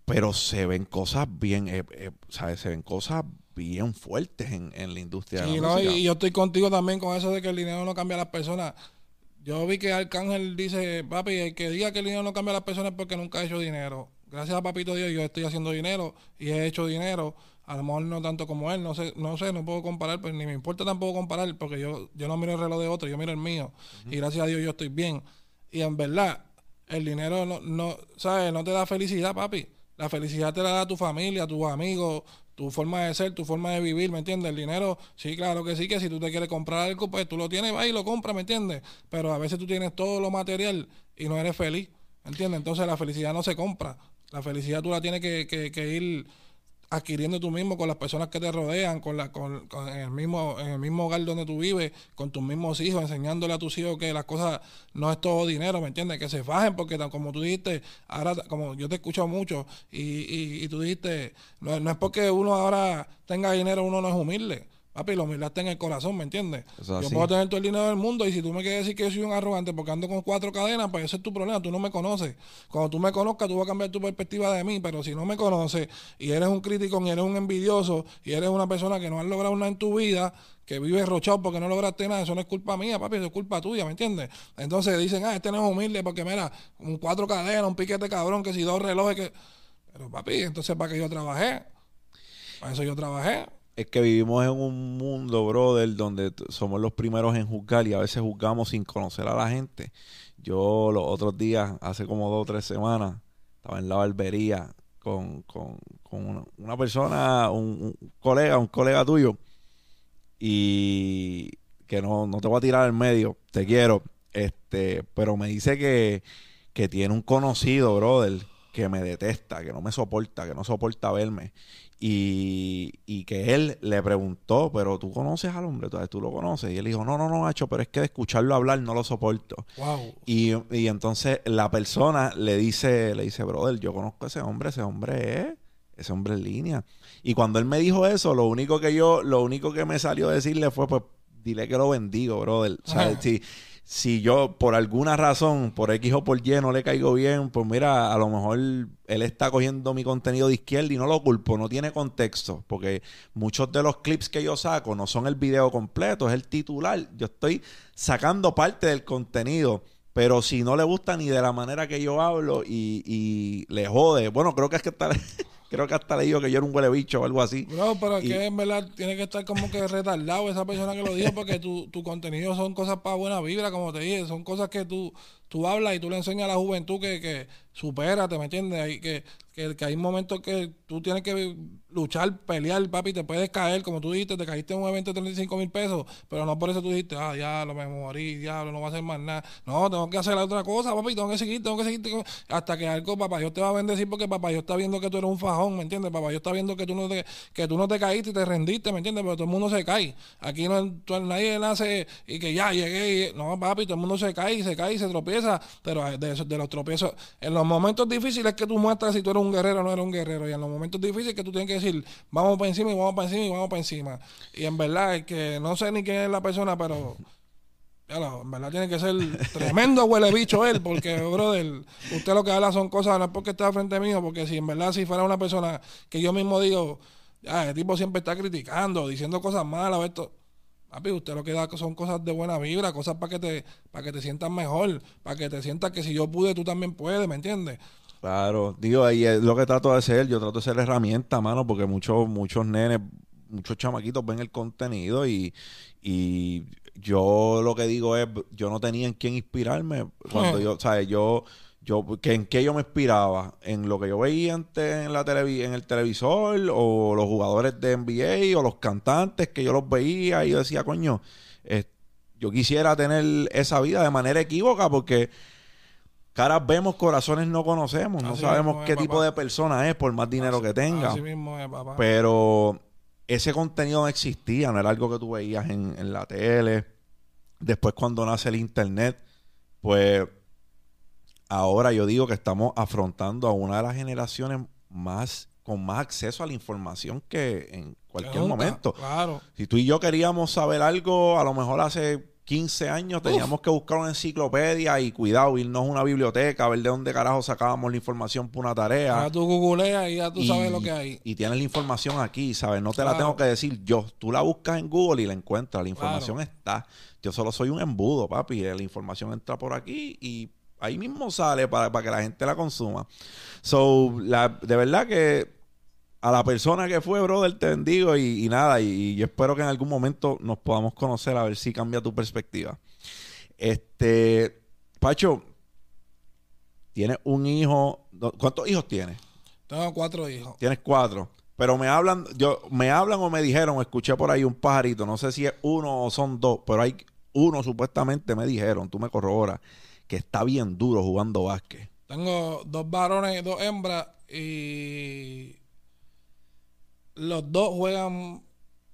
Pero se ven cosas bien, eh, eh, ¿sabes? Se ven cosas bien fuertes en, en la industria de la no, música. y yo estoy contigo también con eso de que el dinero no cambia a las personas. Yo vi que Arcángel dice, papi, el que diga que el dinero no cambia a las personas es porque nunca ha hecho dinero. Gracias a Papito Dios yo estoy haciendo dinero y he hecho dinero. A lo mejor no tanto como él, no sé, no sé, no puedo comparar, pues ni me importa tampoco comparar porque yo, yo no miro el reloj de otro, yo miro el mío. Y gracias a Dios yo estoy bien. Y en verdad, el dinero no, no, ¿sabes? No te da felicidad, papi. La felicidad te la da tu familia, tus amigos, tu forma de ser, tu forma de vivir, ¿me entiendes? El dinero, sí, claro que sí, que si tú te quieres comprar algo, pues tú lo tienes, vas y lo compras, ¿me entiendes? Pero a veces tú tienes todo lo material y no eres feliz, ¿me entiendes? Entonces la felicidad no se compra. La felicidad tú la tienes que, que- que ir adquiriendo tú mismo con las personas que te rodean, con la, con, con- el mismo, en el mismo hogar donde tú vives, con tus mismos hijos, enseñándole a tus hijos que las cosas no es todo dinero, ¿me entiendes? Que se fajen, porque como tú dijiste, ahora como yo te escucho mucho, y, y, y tú dijiste, no, no es porque uno ahora tenga dinero, uno no es humilde. Papi, la humildad está en el corazón, ¿me entiendes? Yo así. puedo tener todo el dinero del mundo y si tú me quieres decir que yo soy un arrogante porque ando con cuatro cadenas, pues ese es tu problema, tú no me conoces. Cuando tú me conozcas, tú vas a cambiar tu perspectiva de mí, pero si no me conoces y eres un crítico y eres un envidioso y eres una persona que no has logrado nada en tu vida, que vive rochado porque no lograste nada, eso no es culpa mía, papi, eso es culpa tuya, ¿me entiendes? Entonces dicen, ah, este no es humilde porque mira, un cuatro cadenas, un piquete cabrón, que si dos relojes, que... Pero papi, entonces para que yo trabajé, para eso yo trabajé. Es que vivimos en un mundo, brother, donde somos los primeros en juzgar y a veces juzgamos sin conocer a la gente. Yo los otros días, hace como dos o tres semanas, estaba en la barbería con, con- con una, persona, un, un colega, un colega tuyo, y que no, no te voy a tirar al medio, te quiero, este, pero me dice que, que tiene un conocido, brother, que me detesta, que no me soporta, que no soporta verme. Y, y que él le preguntó, pero tú conoces al hombre, tú, tú lo conoces. Y él dijo, no, no, no, Hacho, pero es que de escucharlo hablar no lo soporto. Wow. Y, y entonces la persona le dice, le dice, brother, yo conozco a ese hombre, ese hombre es, ese hombre en línea. Y cuando él me dijo eso, lo único que yo, lo único que me salió a decirle fue, pues, dile que lo bendigo, brother. O sea, si, si yo por alguna razón, por X o por Y, no le caigo bien, pues mira, a lo mejor él está cogiendo mi contenido de izquierda y no lo culpo, no tiene contexto, porque muchos de los clips que yo saco no son el video completo, es el titular. Yo estoy sacando parte del contenido. Pero si no le gusta ni de la manera que yo hablo y, y le jode, bueno, creo que es que está, <laughs> creo que hasta le dijo que yo era un huele bicho o algo así. Bro, pero es que en verdad tiene que estar como que retardado esa persona que lo dijo porque tu, tu contenido son cosas para buena vibra, como te dije, son cosas que tú, tú hablas y tú le enseñas a la juventud que, que supérate, ¿me entiendes? Hay, que, que, que hay momentos que tú tienes que luchar, pelear, papi, te puedes caer, como tú dijiste, te caíste en un evento de 35 mil pesos, pero no por eso tú dijiste, ah, ya, lo me morí, diablo, no va a hacer más nada. No, tengo que hacer la otra cosa, papi, tengo que seguir, tengo que seguir, hasta que algo, papá, Dios te va a bendecir porque papá, Dios está viendo que tú eres un fajón, ¿me entiendes? Papá, Dios está viendo que tú no te, que tú no te caíste y te rendiste, ¿me entiendes? Pero todo el mundo se cae. Aquí no, nadie nace y que ya llegué, y- no, papi, todo el mundo se cae y se cae y se tropieza, pero de, esos- de los tropiezos, en los momentos difíciles que tú muestras si tú eres un guerrero o no eres un guerrero, y en los momentos difíciles que tú tienes que decir, vamos para encima y vamos para encima y vamos para encima. Y en verdad es que no sé ni quién es la persona, pero en verdad tiene que ser tremendo huele bicho él, porque, brother, usted lo que habla son cosas, no es porque está frente mío, porque si en verdad si fuera una persona que yo mismo digo, ah, el tipo siempre está criticando, diciendo cosas malas esto. Papi, usted lo que da son cosas de buena vibra, cosas para que te, para que te sientas mejor, para que te sientas que si yo pude, tú también puedes, ¿me entiendes? Claro, digo, ahí es lo que trato de hacer, yo trato de ser herramienta, mano, porque muchos, muchos nenes, muchos chamaquitos ven el contenido y, y yo lo que digo es, yo no tenía en quién inspirarme cuando Hmm. yo, ¿sabes? Yo, yo, que ¿en qué yo me inspiraba? ¿En lo que yo veía antes en la televi en el televisor o los jugadores de NBA o los cantantes que yo los veía y yo decía, coño, eh, yo quisiera tener esa vida de manera equívoca porque caras vemos, corazones no conocemos, no Así sabemos es, qué papá. tipo de persona es por más dinero que tenga. Así mismo es, papá. Pero ese contenido no existía, no era algo que tú veías en, en la tele. Después cuando nace el internet, pues ahora yo digo que estamos afrontando a una de las generaciones más con más acceso a la información que en cualquier momento. Claro. Si tú y yo queríamos saber algo, a lo mejor hace 15 años teníamos que buscar una enciclopedia y cuidado, irnos a una biblioteca, a ver de dónde carajo sacábamos la información para una tarea. Ya tú googleas y ya tú Y- sabes lo que hay. Y tienes la información aquí, ¿sabes? No te la tengo que decir yo. Tú la buscas en Google y la encuentras. La información está. Yo solo soy un embudo, papi. La información entra por aquí y ahí mismo sale para, para que la gente la consuma. So, la, de verdad que a la persona que fue, brother, te bendigo y, y nada. Y, y yo espero que en algún momento nos podamos conocer a ver si cambia tu perspectiva. Este, Pacho, tienes un hijo. ¿Cuántos hijos tienes? Tengo cuatro hijos. Tienes cuatro. Pero me hablan, yo, me hablan o me dijeron, escuché por ahí un pajarito, no sé si es uno o son dos, pero hay uno supuestamente me dijeron, tú me corroboras, que está bien duro jugando básquet. Tengo dos varones y dos hembras y los dos juegan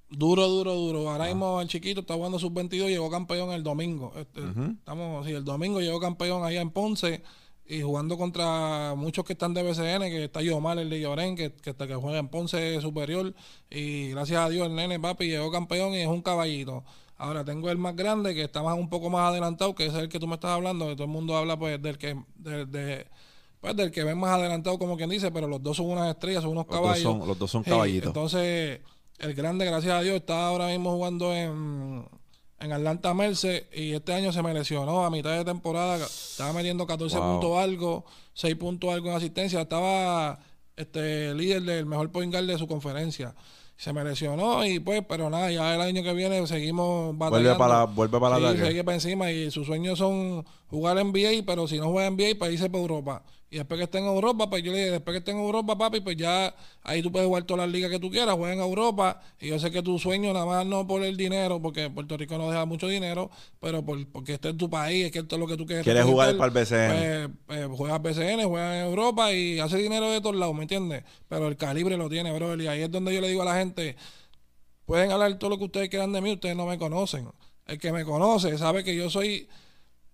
duro, duro, duro. Ahora mismo el chiquito está jugando sub 22 llegó campeón el domingo. Este. Estamos, sí, el domingo llegó campeón allá en Ponce y jugando contra muchos que están de BCN, que está Yomar, el de Llorén, que, que, que juega en Ponce superior. Y gracias a Dios el nene, papi, llegó campeón y es un caballito. Ahora tengo el más grande, que está más, un poco más adelantado, que es el que tú me estás hablando, que todo el mundo habla pues del que... de- de- pues del que ven más adelantado, como quien dice, pero los dos son unas estrellas, son unos Los dos caballos. son, los dos son Sí, caballitos. entonces, el grande, gracias a Dios, está ahora mismo jugando en, en Atlanta Merced y este año se me lesionó a mitad de temporada. Estaba metiendo 14 Wow. puntos algo, 6 puntos algo en asistencia. Estaba este líder del mejor point guard de su conferencia. Se me lesionó y pues, pero nada, ya el año que viene seguimos batallando. vuelve para, vuelve para la Sí, sigue para encima y sus sueños son jugar NBA, pero si no juega NBA, para irse para Europa. Y después que esté en Europa, pues yo le dije, después que esté en Europa, papi, pues ya ahí tú puedes jugar todas las ligas que tú quieras, juega en Europa. Y yo sé que tu sueño, nada más no por el dinero, porque Puerto Rico no deja mucho dinero, pero por, porque esté en tu país, es que esto es lo que tú quieres. Quieres jugar para el BCN. Pues, pues, juegas BCN, juegas en Europa y hace dinero de todos lados, ¿me entiendes? Pero el calibre lo tiene, bro. Y ahí es donde yo le digo a la gente, pueden hablar todo lo que ustedes quieran de mí, ustedes no me conocen. El que me conoce sabe que yo soy,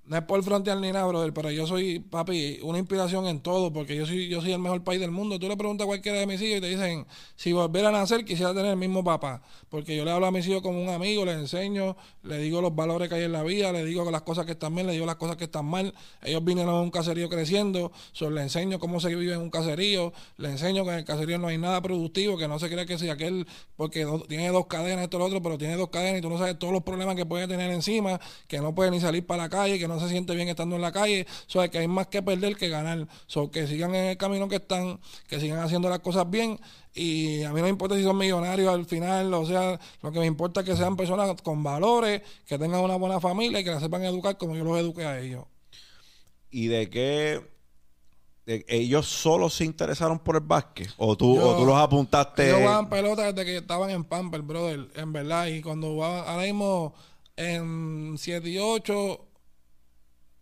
no es por frontear ni nada, brother, pero yo soy, papi, una inspiración en todo, porque yo soy, yo soy el mejor país del mundo. Tú le preguntas a cualquiera de mis hijos y te dicen, si volviera a nacer, quisiera tener el mismo papá. Porque yo le hablo a mis hijos como un amigo, les enseño, le digo los valores que hay en la vida, le digo las cosas que están bien, le digo las cosas que están mal. Ellos vinieron a un caserío creciendo, so, les enseño cómo se vive en un caserío, les enseño que en el caserío no hay nada productivo, que no se cree que si aquel, porque tiene dos cadenas, esto lo otro, pero tiene dos cadenas y tú no sabes todos los problemas que puede tener encima, que no puede ni salir para la calle, que no no se siente bien estando en la calle. So, que hay más que perder que ganar. So, que sigan en el camino que están, que sigan haciendo las cosas bien. Y a mí no me importa si son millonarios al final, o sea, lo que me importa es que sean personas con valores, que tengan una buena familia y que la sepan educar como yo los eduqué a ellos. ¿Y de qué ellos solo se interesaron por el básquet? ¿O tú, o tú los apuntaste? Ellos jugaban pelota desde que estaban en Pamper, brother, en verdad. Y cuando jugaban, ahora mismo en 7 y 8,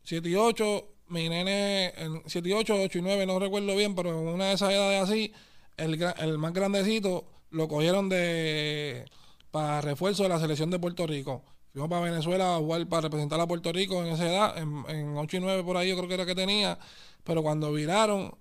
7 y 8, mi nene, en 7 y 8, 8 y 9, no recuerdo bien, pero en una de esas edades así, el, el más grandecito lo cogieron de para refuerzo de la selección de Puerto Rico. Fuimos para Venezuela a jugar para representar a Puerto Rico en esa edad, en, en 8 y 9 por ahí yo creo que era que tenía. Pero cuando viraron,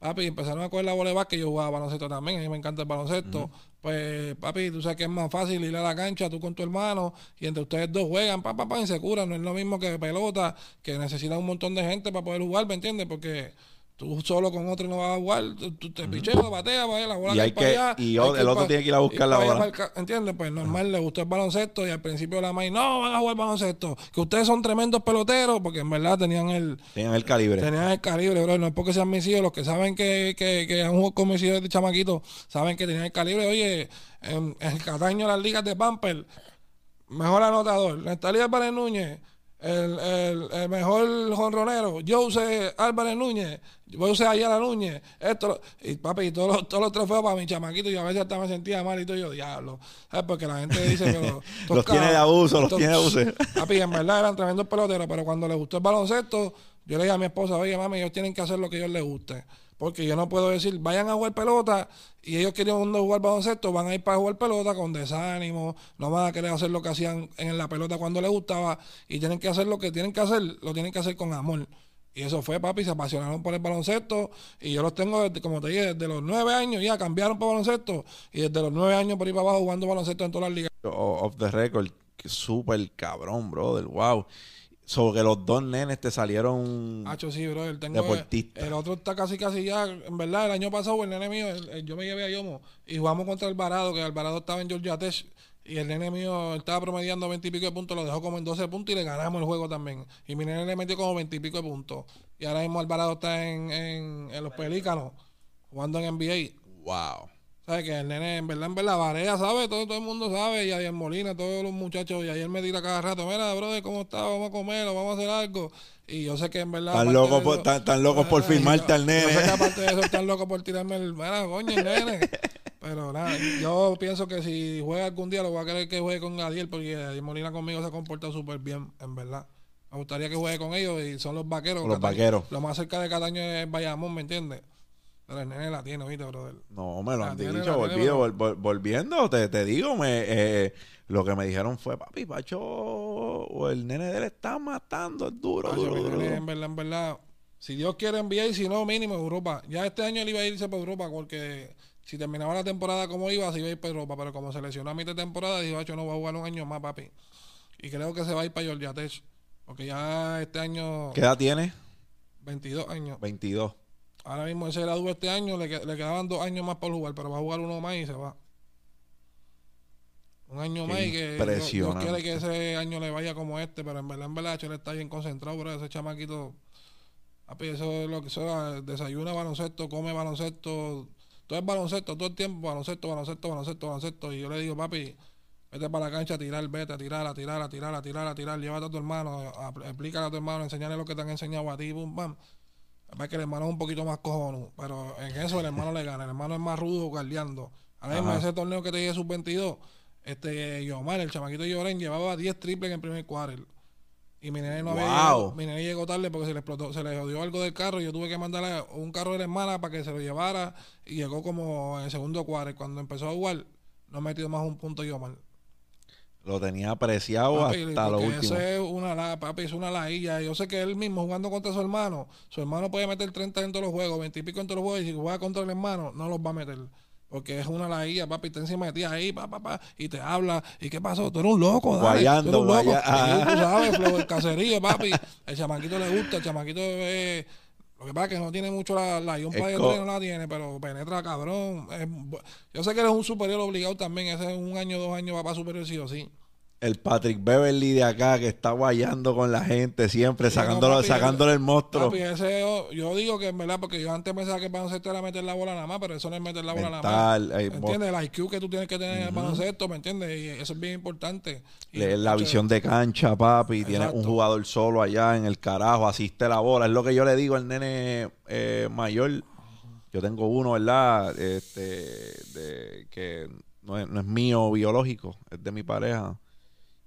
papi, empezaron a coger la bola de que yo jugaba baloncesto también, a mí me encanta el baloncesto. Pues, papi, tú sabes que es más fácil ir a la cancha tú con tu hermano y entre ustedes dos juegan, papá, pa, y se curan. No es lo mismo que pelota, que necesita un montón de gente para poder jugar, ¿me entiendes? Porque Tú solo con otro no vas a jugar, tú, te picheas, bateas, vaya la bola y hay que, Y el otro tiene que ir a buscar la bola. ¿Entiendes? Pues normal, le gustó el baloncesto y al principio la maíz, no, van a jugar baloncesto. Que ustedes son tremendos peloteros, porque en verdad tenían el... Tenían el calibre. Tenían el calibre, bro. No es porque sean mis hijos, los que saben que, que, que han jugado con mis hijos de chamaquito, saben que tenían el calibre. Oye, en, el Cataño, las ligas de Pamper, mejor anotador. Natalia Álvarez Núñez el, el, el, mejor jonronero, Jose Álvarez Núñez, Jose Ayala Núñez, esto, y papi, y todos los, todos los trofeos para mi chamaquito, y a veces hasta me sentía mal y todo, yo, diablo, ¿sabes? Porque la gente dice que <laughs> los, tiene de abuso, los tiene de abuso. <laughs> Papi, en verdad eran tremendos peloteros, pero cuando le gustó el baloncesto, yo le dije a mi esposa, oye, mami, ellos tienen que hacer lo que a ellos les guste. Porque yo no puedo decir, vayan a jugar pelota y ellos querían jugar baloncesto, van a ir para jugar pelota con desánimo, no van a querer hacer lo que hacían en la pelota cuando les gustaba y tienen que hacer lo que tienen que hacer, lo tienen que hacer con amor. Y eso fue, papi, se apasionaron por el baloncesto y yo los tengo, desde, como te dije, desde los nueve años ya cambiaron para baloncesto y desde los nueve años por ir para abajo jugando baloncesto en todas las ligas. Off the record, súper cabrón, brother, wow. Sobre que los dos nenes te salieron Hacho, sí, bro. Tengo deportistas. El, otro está casi, casi ya. En verdad, el año pasado, el nene mío, yo me llevé a Yomo y jugamos contra Alvarado, que Alvarado estaba en Georgia Tech. Y el nene mío estaba promediando 20 y pico de puntos, lo dejó como en 12 puntos y le ganamos el juego también. Y mi nene le metió como 20 y pico de puntos. Y ahora mismo Alvarado está en, en, en los Pelícanos, jugando en NBA. Wow. ¿Sabes? Que el nene, en verdad, en verdad, Varea, ¿sabe? Todo, todo el mundo sabe. Y ayer Molina, todos los muchachos. Y ayer me tira cada rato, mira, brother, ¿cómo está? Vamos a comer vamos a hacer algo. Y yo sé que en verdad. Están locos por, tan, tan locos por firmarte al nene. Yo sé que aparte de eso, <laughs> están locos por tirarme el. Mira, coño, el nene. Pero nada, yo pienso que si juega algún día, lo voy a querer que juegue con Gadiel, porque Ayer Molina conmigo se ha comportado súper bien, en verdad. Me gustaría que juegue con ellos y son los vaqueros. Los vaqueros. Lo más cerca de Cataño es Bayamón, ¿me entiendes? Pero el nene la tiene, ¿viste, brother? No, me lo han dicho, volviendo, te, te digo, me, eh, lo que me dijeron fue, papi, Pacho, o el nene de él está matando, es duro, duro, duro, En verdad, en verdad, si Dios quiere enviar, y si no, mínimo Europa. Ya este año él iba a irse para Europa porque si terminaba la temporada como iba, se iba a ir para Europa. Pero como se lesionó a mitad de temporada, dijo, Pacho, no va a jugar un año más, papi. Y creo que se va a ir para Georgia Tech. Porque ya este año... ¿Qué edad tiene? 22 años. 22. Ahora mismo ese graduó este año, le, le, quedaban dos años más por jugar, pero va a jugar uno más y se va. Un año más y que Dios, quiere que ese año le vaya como este, pero en verdad, en verdad, él está bien concentrado, pero ese chamaquito, papi, eso es lo que sea, desayuna baloncesto, come baloncesto, todo es baloncesto, todo el tiempo, baloncesto, baloncesto, baloncesto, baloncesto. Y yo le digo, papi, vete para la cancha a tirar, vete a tirar, a tirar, a tirar, a tirar, a tirar, llévate a tu hermano, explícale a tu hermano, enseñale lo que te han enseñado a ti, pum, pam. Es que el hermano es un poquito más cojonudo, pero en eso el hermano le gana. El hermano es más rudo guardiando. Además, ese torneo que te dije sub-22, este, Yomar, el chamaquito Lloren, llevaba 10 triples en el primer cuarto. Y mi nene no había llegado, mi nene llegó tarde porque se le explotó, se le jodió algo del carro y yo tuve que mandarle un carro de la hermana para que se lo llevara y llegó como en el segundo cuarto. Cuando empezó a jugar, no ha metido más un punto Yomar. Lo tenía apreciado hasta lo último. es una, papi, es una lailla. Yo sé que él mismo jugando contra su hermano, su hermano puede meter 30 en todos los juegos, 20 y pico en todos los juegos, y si juega contra el hermano, no los va a meter. Porque es una lailla, papi, está encima de ti ahí, papá, pa, y te habla. ¿Y qué pasó? Tú eres un loco, dale. Guayando, tú eres un loco. tú sabes, el caserío, papi. El chamaquito le gusta, el chamaquito es... Lo que pasa es que no tiene mucho la, la un de no la tiene, pero penetra cabrón. yo sé que eres un superior obligado también. Ese es un año, dos años va para superior sí o sí. El Patrick Beverly de acá que está guayando con la gente siempre, Sí, no, sacándolo, papi, sacándole el monstruo. Papi, ese, yo, yo digo que en verdad, porque yo antes pensaba que el baloncesto era meter la bola nada más, pero eso no es meter la bola nada más. eh, ¿Me entiendes? El IQ que tú tienes que tener en el baloncesto, ¿me entiendes? Y eso es bien importante. Y, la visión de cancha, papi. Tiene un Exacto. jugador solo allá en el carajo, asiste la bola. Es lo que yo le digo al nene eh, mayor. Yo tengo uno, ¿verdad? Este, de, que no es, no es mío biológico, es de mi pareja.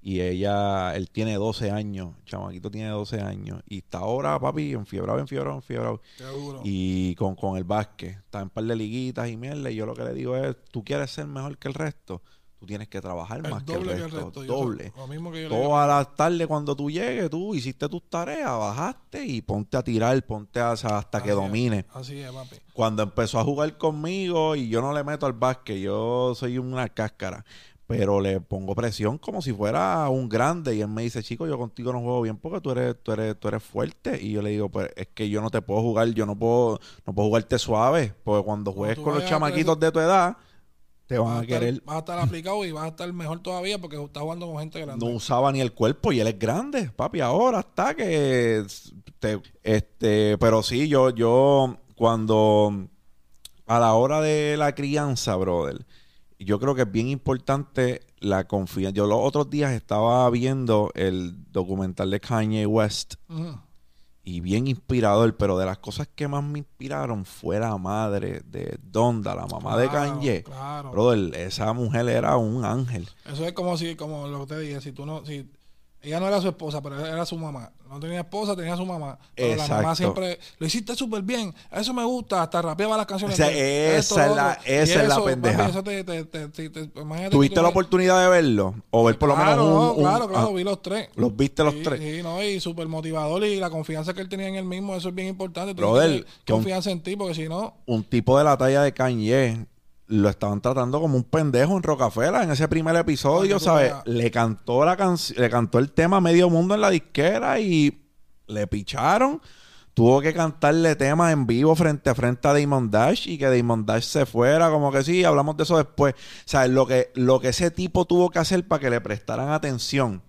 Y ella, él tiene 12 años, el chamaquito tiene 12 años. Y está ahora, papi, enfiebrado, enfiebrado, enfiebrado. Duro. Y con, con el básquet. Está en par de liguitas y mierda. Y yo lo que le digo es, tú quieres ser mejor que el resto, tú tienes que trabajar El más que el resto. Yo doble. sé, Lo mismo que yo le digo. Todas las tardes cuando tú llegues, tú hiciste tus tareas, bajaste y ponte a tirar, ponte a, hasta que es, domine. Así es, papi. Cuando empezó a jugar conmigo y yo no le meto al básquet, yo soy una cáscara, pero le pongo presión como si fuera un grande y él me dice, chico, yo contigo no juego bien porque tú eres, tú eres, tú eres fuerte y yo le digo, pues es que yo no te puedo jugar, yo no puedo, no puedo jugarte suave, porque cuando juegues con los chamaquitos de tu edad, te van a a, estar, querer vas a estar aplicado y vas a estar mejor todavía porque estás jugando con gente grande. no usaba ni el cuerpo y él es grande, papi. Ahora está que te- este, pero sí, yo, yo cuando a la hora de la crianza, brother, yo creo que es bien importante la confianza. Yo los otros días estaba viendo el documental de Kanye West y bien inspirador, pero de las cosas que más me inspiraron fue la madre de Donda, la mamá de Kanye. Claro. Brother, esa mujer era un ángel. Eso es como si, como lo que te dije, si tú no, si ella no era su esposa, pero era su mamá. No tenía esposa, tenía su mamá. Pero la mamá Exacto. siempre lo hiciste súper bien. Eso me gusta, hasta rapeaba las canciones. O sea, esa es la- esa es la pendeja. ¿Tuviste la oportunidad de verlo? O ver por lo Claro, menos un... no, un- claro, claro, ah, vi los tres. ¿Los viste los Sí, tres? Sí, no, y súper motivador y la confianza que él tenía en él mismo, eso es bien importante. Brother, un- confianza en ti, porque si no, Un tipo de la talla de Kanye lo estaban tratando como un pendejo en Rocafela en ese primer episodio, ¿sabes? Le cantó la canción, le cantó el tema a medio mundo en la disquera y le picharon. Tuvo que cantarle temas en vivo frente a frente a Damon Dash y que Damon Dash se fuera, como que sí, hablamos de eso después. ¿Sabes? Lo que, lo que ese tipo tuvo que hacer para que le prestaran atención,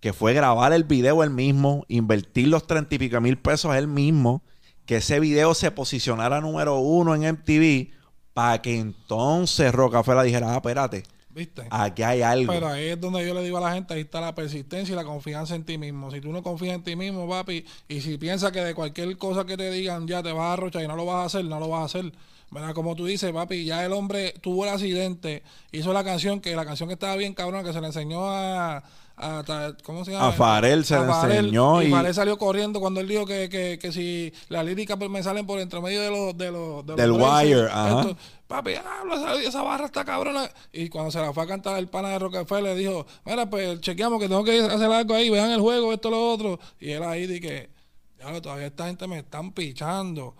que fue grabar el video él mismo, invertir los treinta y pico mil pesos él mismo, que ese video se posicionara número uno en MTV, para que entonces Rocafela dijera, ah, espérate, ¿viste? aquí hay algo. Pero ahí es donde yo le digo a la gente, ahí está la persistencia y la confianza en ti mismo. Si tú no confías en ti mismo, papi, y si piensas que de cualquier cosa que te digan ya te vas a arrochar y no lo vas a hacer, no lo vas a hacer. ¿Verdad? Como tú dices, papi, ya el hombre tuvo el accidente, hizo la canción, que la canción que estaba bien cabrón, que se le enseñó a... a ¿Cómo se llama? A Farel se A le Farel, enseñó y- Farel salió corriendo cuando él dijo que, que, que si las líricas me salen por entre medio de los... De los, de los Del wire, ajá. esto, Papi, habla, esa, esa barra está cabrona. Y cuando se la fue a cantar el pana de Rockefeller, le dijo, mira, pues chequeamos que tengo que hacer algo ahí, vean el juego, esto, lo otro. Y él ahí di que, ya todavía esta gente me están pichando.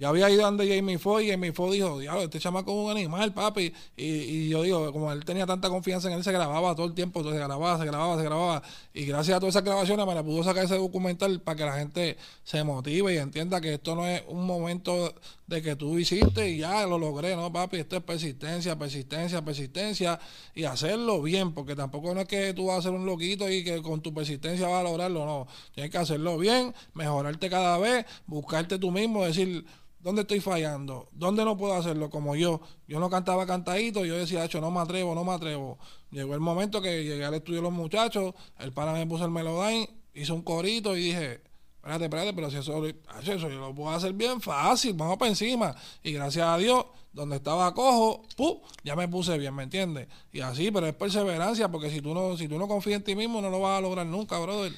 Ya había ido donde Jamie Foy y Jamie Foy dijo, diablo, este chamaco es un animal, papi. Y, y yo digo, como él tenía tanta confianza en él, se grababa todo el tiempo, se grababa, se grababa, se grababa. Y gracias a todas esas grabaciones me la pudo sacar ese documental para que la gente se motive y entienda que esto no es un momento de que tú hiciste y ya lo logré, ¿no, papi? Esto es persistencia, persistencia, persistencia y hacerlo bien, porque tampoco no es que tú vas a ser un loquito y que con tu persistencia vas a lograrlo, no. Tienes que hacerlo bien, mejorarte cada vez, buscarte tú mismo, decir, ¿dónde estoy fallando? ¿Dónde no puedo hacerlo como yo? Yo no cantaba cantadito, yo decía, hecho, no me atrevo, no me atrevo. Llegó el momento que llegué al estudio de los muchachos, el pana me puso el Melodyne, hizo un corito y dije, espérate, espérate, pero si eso, eso yo lo puedo hacer bien fácil, vamos para encima. Y gracias a Dios, donde estaba cojo, ¡pum! ya me puse bien, ¿me entiendes? Y así, pero es perseverancia, porque si tú no, si tú no confías en ti mismo, no lo vas a lograr nunca, brother.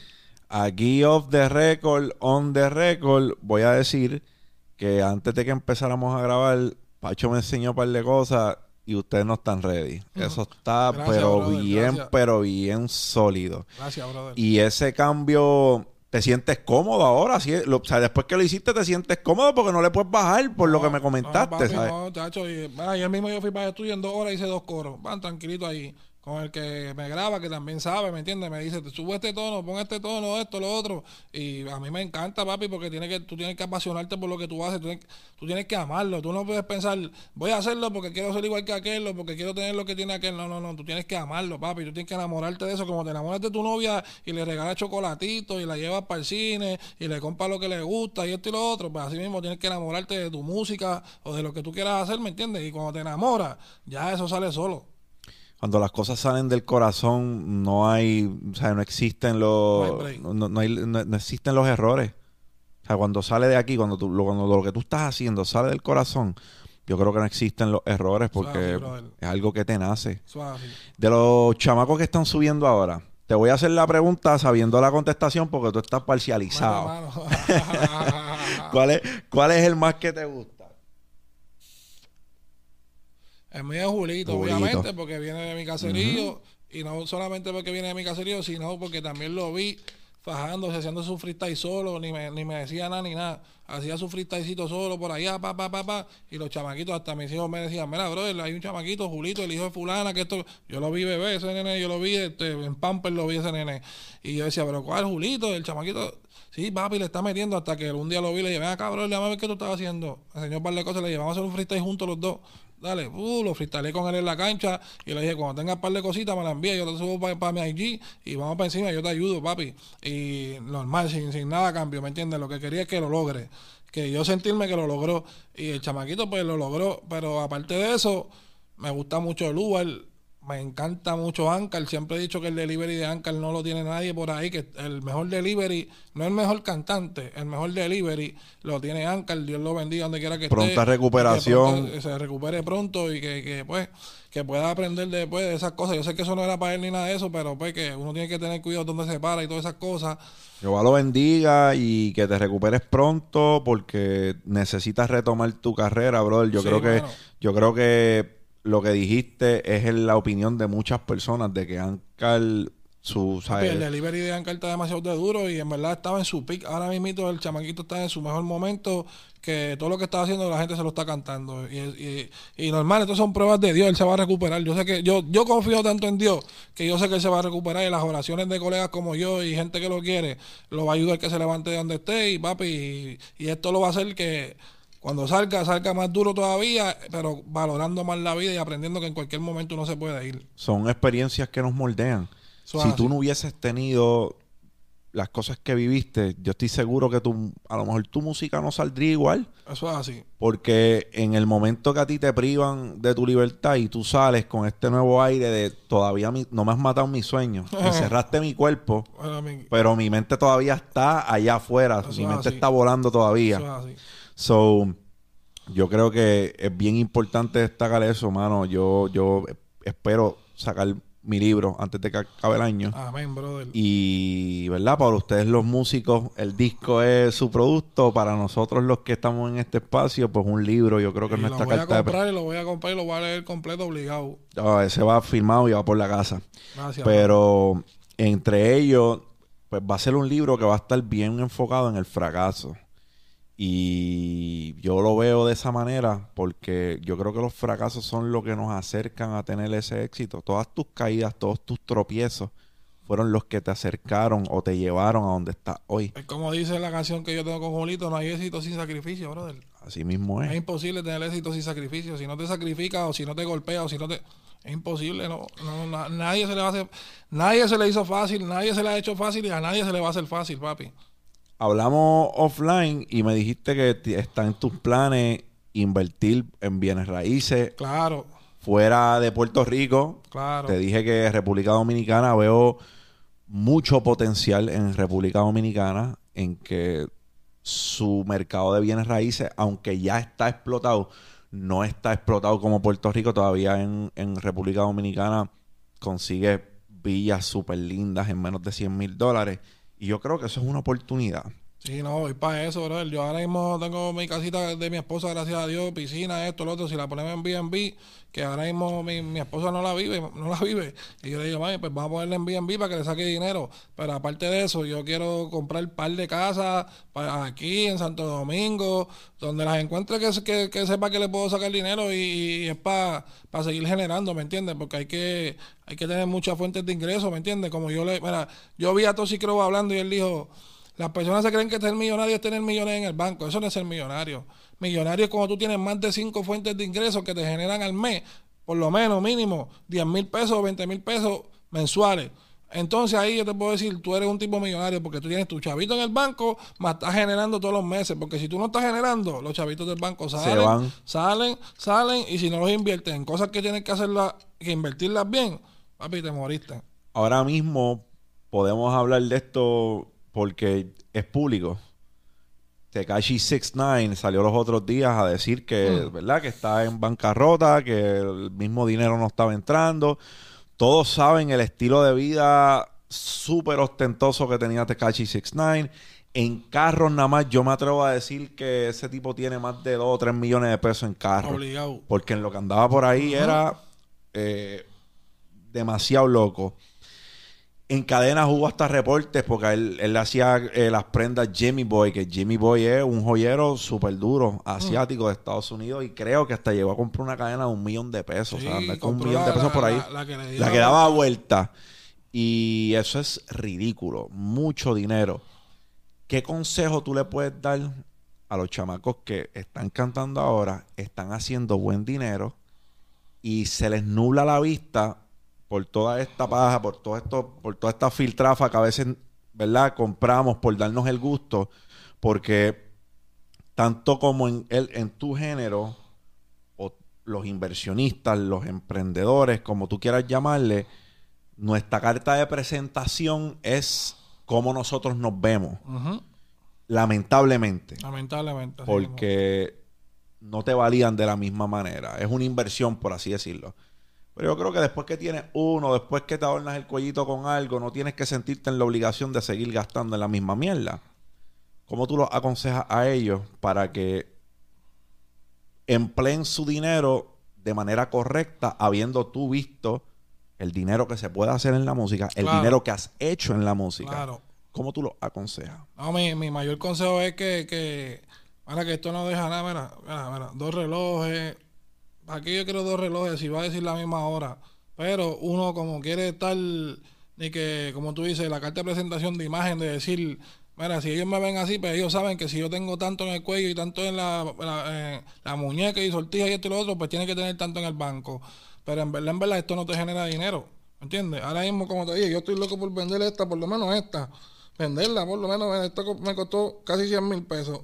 Aquí off the record, on the record, voy a decir que antes de que empezáramos a grabar, Pacho me enseñó un par de cosas y ustedes no están ready. Eso está, Gracias, pero brother, bien, gracias. pero bien sólido. Gracias, brother. Y ese cambio, te sientes cómodo ahora. ¿sí? Lo- o sea, después que lo hiciste, te sientes cómodo porque no le puedes bajar por lo que me comentaste, no, papi, ¿sabes? No, chacho, y, bueno, ayer mismo yo fui para el estudio en dos horas hice dos coros. Van tranquilito ahí. Con el que me graba, que también sabe, ¿me entiendes? Me dice, sube este tono, pon este tono, esto, lo otro. Y a mí me encanta, papi, porque tiene que, tú tienes que apasionarte por lo que tú haces, tú tienes, tú tienes que amarlo. Tú no puedes pensar, voy a hacerlo porque quiero ser igual que aquel, porque quiero tener lo que tiene aquel. No, no, no, tú tienes que amarlo, papi. Tú tienes que enamorarte de eso, como te enamoras de tu novia y le regalas chocolatitos y la llevas para el cine y le compras lo que le gusta y esto y lo otro. Pues así mismo tienes que enamorarte de tu música o de lo que tú quieras hacer, ¿me entiendes? Y cuando te enamoras, ya eso sale solo cuando las cosas salen del corazón, no hay, o sea, no existen los, no, hay, no, existen los errores. O sea, cuando sale de aquí, cuando, tú, lo, cuando lo que tú estás haciendo sale del corazón, yo creo que no existen los errores porque es algo que te nace. De los chamacos que están subiendo ahora, te voy a hacer la pregunta sabiendo la contestación porque tú estás parcializado. <laughs> ¿Cuál, es, ¿Cuál es el más que te gusta? El mío es Julito, obviamente, porque viene de mi caserío. Y no solamente porque viene de mi caserío, sino porque también lo vi fajándose, haciendo su freestyle solo, ni me, ni me decía nada ni nada. Hacía su freestylecito solo por allá, pa, pa, pa, pa. Y los chamaquitos, hasta mis hijos me decían, mira, brother, hay un chamaquito, Julito, el hijo de fulana, que esto... Yo lo vi bebé, ese nene, yo lo vi este, en Pamper, lo vi ese nene. Y yo decía, pero ¿cuál Julito? El chamaquito... Sí, papi, le está metiendo hasta que un día lo vi y le dije, ven acá, bro, le a ver qué tú estás haciendo. El señor par de cosas, le llevamos a hacer un freestyle juntos los dos. Dale, uh, lo freestyle con él en la cancha y le dije, cuando tenga un par de cositas me la envía, yo te subo para mi IG y vamos para encima, yo te ayudo, papi. Y normal, sin, sin nada cambio, ¿me entiendes? Lo que quería es que lo logre, que yo sentirme que lo logró. Y el chamaquito pues lo logró, pero aparte de eso, me gusta mucho el Uber me encanta mucho Ankar. Siempre he dicho que el delivery de Ankar no lo tiene nadie por ahí. Que el mejor delivery, no el mejor cantante, el mejor delivery lo tiene Ankar. Dios lo bendiga donde quiera que esté. Pronta recuperación. Que se recupere pronto y que, pues que pueda aprender después de esas cosas. Yo sé que eso no era para él ni nada de eso, pero pues que uno tiene que tener cuidado donde se para y todas esas cosas. Jehová lo bendiga y que te recuperes pronto porque necesitas retomar tu carrera, brother. Yo creo que yo creo que lo que dijiste es la opinión de muchas personas de que Ankar su el delivery de Ankar está demasiado de duro y en verdad estaba en su pick ahora mismo el chamaquito está en su mejor momento que todo lo que está haciendo la gente se lo está cantando. Y, y, normal entonces son pruebas de Dios él se va a recuperar. Yo sé que yo yo confío tanto en Dios que yo sé que él se va a recuperar y las oraciones de colegas como yo y gente que lo quiere lo va a ayudar que se levante de donde esté y papi y, y esto lo va a hacer que cuando salga, salga más duro todavía, pero valorando más la vida y aprendiendo que en cualquier momento uno se puede ir. Son experiencias que nos moldean. si tú no hubieses tenido las cosas que viviste, yo estoy seguro que tu, a lo mejor tu música no saldría igual. Eso es así. Porque en el momento que a ti te privan de tu libertad y tú sales con este nuevo aire de todavía no me has matado mi sueño, <laughs> encerraste mi cuerpo, pero mi mente todavía está allá afuera, mi mente está volando todavía. Eso es así. So, yo creo que es bien importante destacar eso, mano. Yo, yo espero sacar mi libro antes de que acabe el año. Amén, brother. Y, ¿verdad? Para ustedes los músicos, el disco es su producto. Para nosotros los que estamos en este espacio, pues un libro, yo creo que es nuestra carta. Lo voy a comprar y lo voy a comprar y lo voy a leer completo obligado. Ah, ese va firmado y va por la casa. Gracias. Pero entre ellos, pues va a ser un libro que va a estar bien enfocado en el fracaso. Y yo lo veo de esa manera porque yo creo que los fracasos son lo que nos acercan a tener ese éxito. Todas tus caídas, todos tus tropiezos fueron los que te acercaron o te llevaron a donde estás hoy. Es como dice la canción que yo tengo con Julito, no hay éxito sin sacrificio, brother. Así mismo es. Es imposible tener éxito sin sacrificio. Si no te sacrificas o si no te golpeas o si no te... Es imposible, no, no, nadie se le va a hacer... Nadie se le hizo fácil, nadie se le ha hecho fácil y a nadie se le va a hacer fácil, papi hablamos offline y me dijiste que está en tus planes invertir en bienes raíces. Claro. Fuera de Puerto Rico. Claro. Te dije que República Dominicana veo mucho potencial en República Dominicana en que su mercado de bienes raíces, aunque ya está explotado, no está explotado como Puerto Rico. Todavía en, en República Dominicana consigue villas súper lindas en menos de 100 mil dólares y yo creo que eso es una oportunidad. Sí, no, voy para eso, brother. Yo ahora mismo tengo mi casita de mi esposa, gracias a Dios, piscina, esto, lo otro. Si la ponemos en B&B, que ahora mismo mi, mi, esposa no la vive, no la vive. Y yo le digo, mami, pues vamos a ponerle en B&B para que le saque dinero. Pero aparte de eso, yo quiero comprar un par de casas aquí, en Santo Domingo, donde las encuentre que, que, sepa que le puedo sacar dinero y, es para seguir generando, ¿me entiendes? Porque hay que, hay que tener muchas fuentes de ingresos, ¿me entiendes? Como yo le, mira, yo vi a Tosi hablando y él dijo las personas se creen que ser millonario es tener millones en el banco. Eso no es ser millonario. Millonario es cuando tú tienes más de cinco fuentes de ingresos que te generan al mes, por lo menos mínimo 10 mil pesos o 20 mil pesos mensuales. Entonces ahí yo te puedo decir, tú eres un tipo millonario porque tú tienes tu chavito en el banco, más estás generando todos los meses. Porque si tú no estás generando, los chavitos del banco salen, salen, salen, y si no los inviertes en cosas que tienes que hacerlas, que invertirlas bien, papi, te moriste. Ahora mismo podemos hablar de esto porque es público. Tekashi 69 salió los otros días a decir que, mm. ¿verdad? Que está en bancarrota, que el mismo dinero no estaba entrando. Todos saben el estilo de vida súper ostentoso que tenía Tekashi 69. En carros nada más, yo me atrevo a decir que ese tipo tiene más de 2 o 3 millones de pesos en carros. Porque en lo que andaba por ahí era eh, demasiado loco en cadenas hubo hasta reportes porque él, le hacía eh, las prendas Jimmy Boy, que Jimmy Boy es un joyero súper duro, asiático de Estados Unidos, y creo que hasta llegó a comprar una cadena de un millón de pesos. o sea, con un millón de pesos por ahí. La, que, daba vuelta. Y eso es ridículo. Mucho dinero. ¿Qué consejo tú le puedes dar a los chamacos que están cantando ahora, están haciendo buen dinero y se les nubla la vista por toda esta paja, por todo esto, por toda esta filtrafa que a veces, ¿verdad? Compramos por darnos el gusto, porque tanto como en, el, en tu género, o los inversionistas, los emprendedores, como tú quieras llamarle, nuestra carta de presentación es cómo nosotros nos vemos. Lamentablemente. Lamentablemente. Porque no te valían de la misma manera. Es una inversión, por así decirlo. Pero yo creo que después que tienes uno, después que te adornas el cuellito con algo, no tienes que sentirte en la obligación de seguir gastando en la misma mierda. ¿Cómo tú los aconsejas a ellos para que empleen su dinero de manera correcta, habiendo tú visto el dinero que se puede hacer en la música, el dinero que has hecho en la música? Claro. ¿Cómo tú los aconsejas? No, mi, mi mayor consejo es que, que, para que esto no deja nada, mira, mira, mira, dos relojes, aquí yo quiero dos relojes, si va a decir la misma hora. Pero uno como quiere estar, ni que, como tú dices, la carta de presentación de imagen, de decir, mira, si ellos me ven así, pues ellos saben que si yo tengo tanto en el cuello y tanto en la, muñeca y sortija y esto y lo otro, pues tiene que tener tanto en el banco. Pero en verdad, en verdad, esto no te genera dinero. ¿Entiendes? Ahora mismo, como te dije, yo estoy loco por vender esta, por lo menos esta. Venderla, por lo menos, esto me costó casi 100 mil pesos.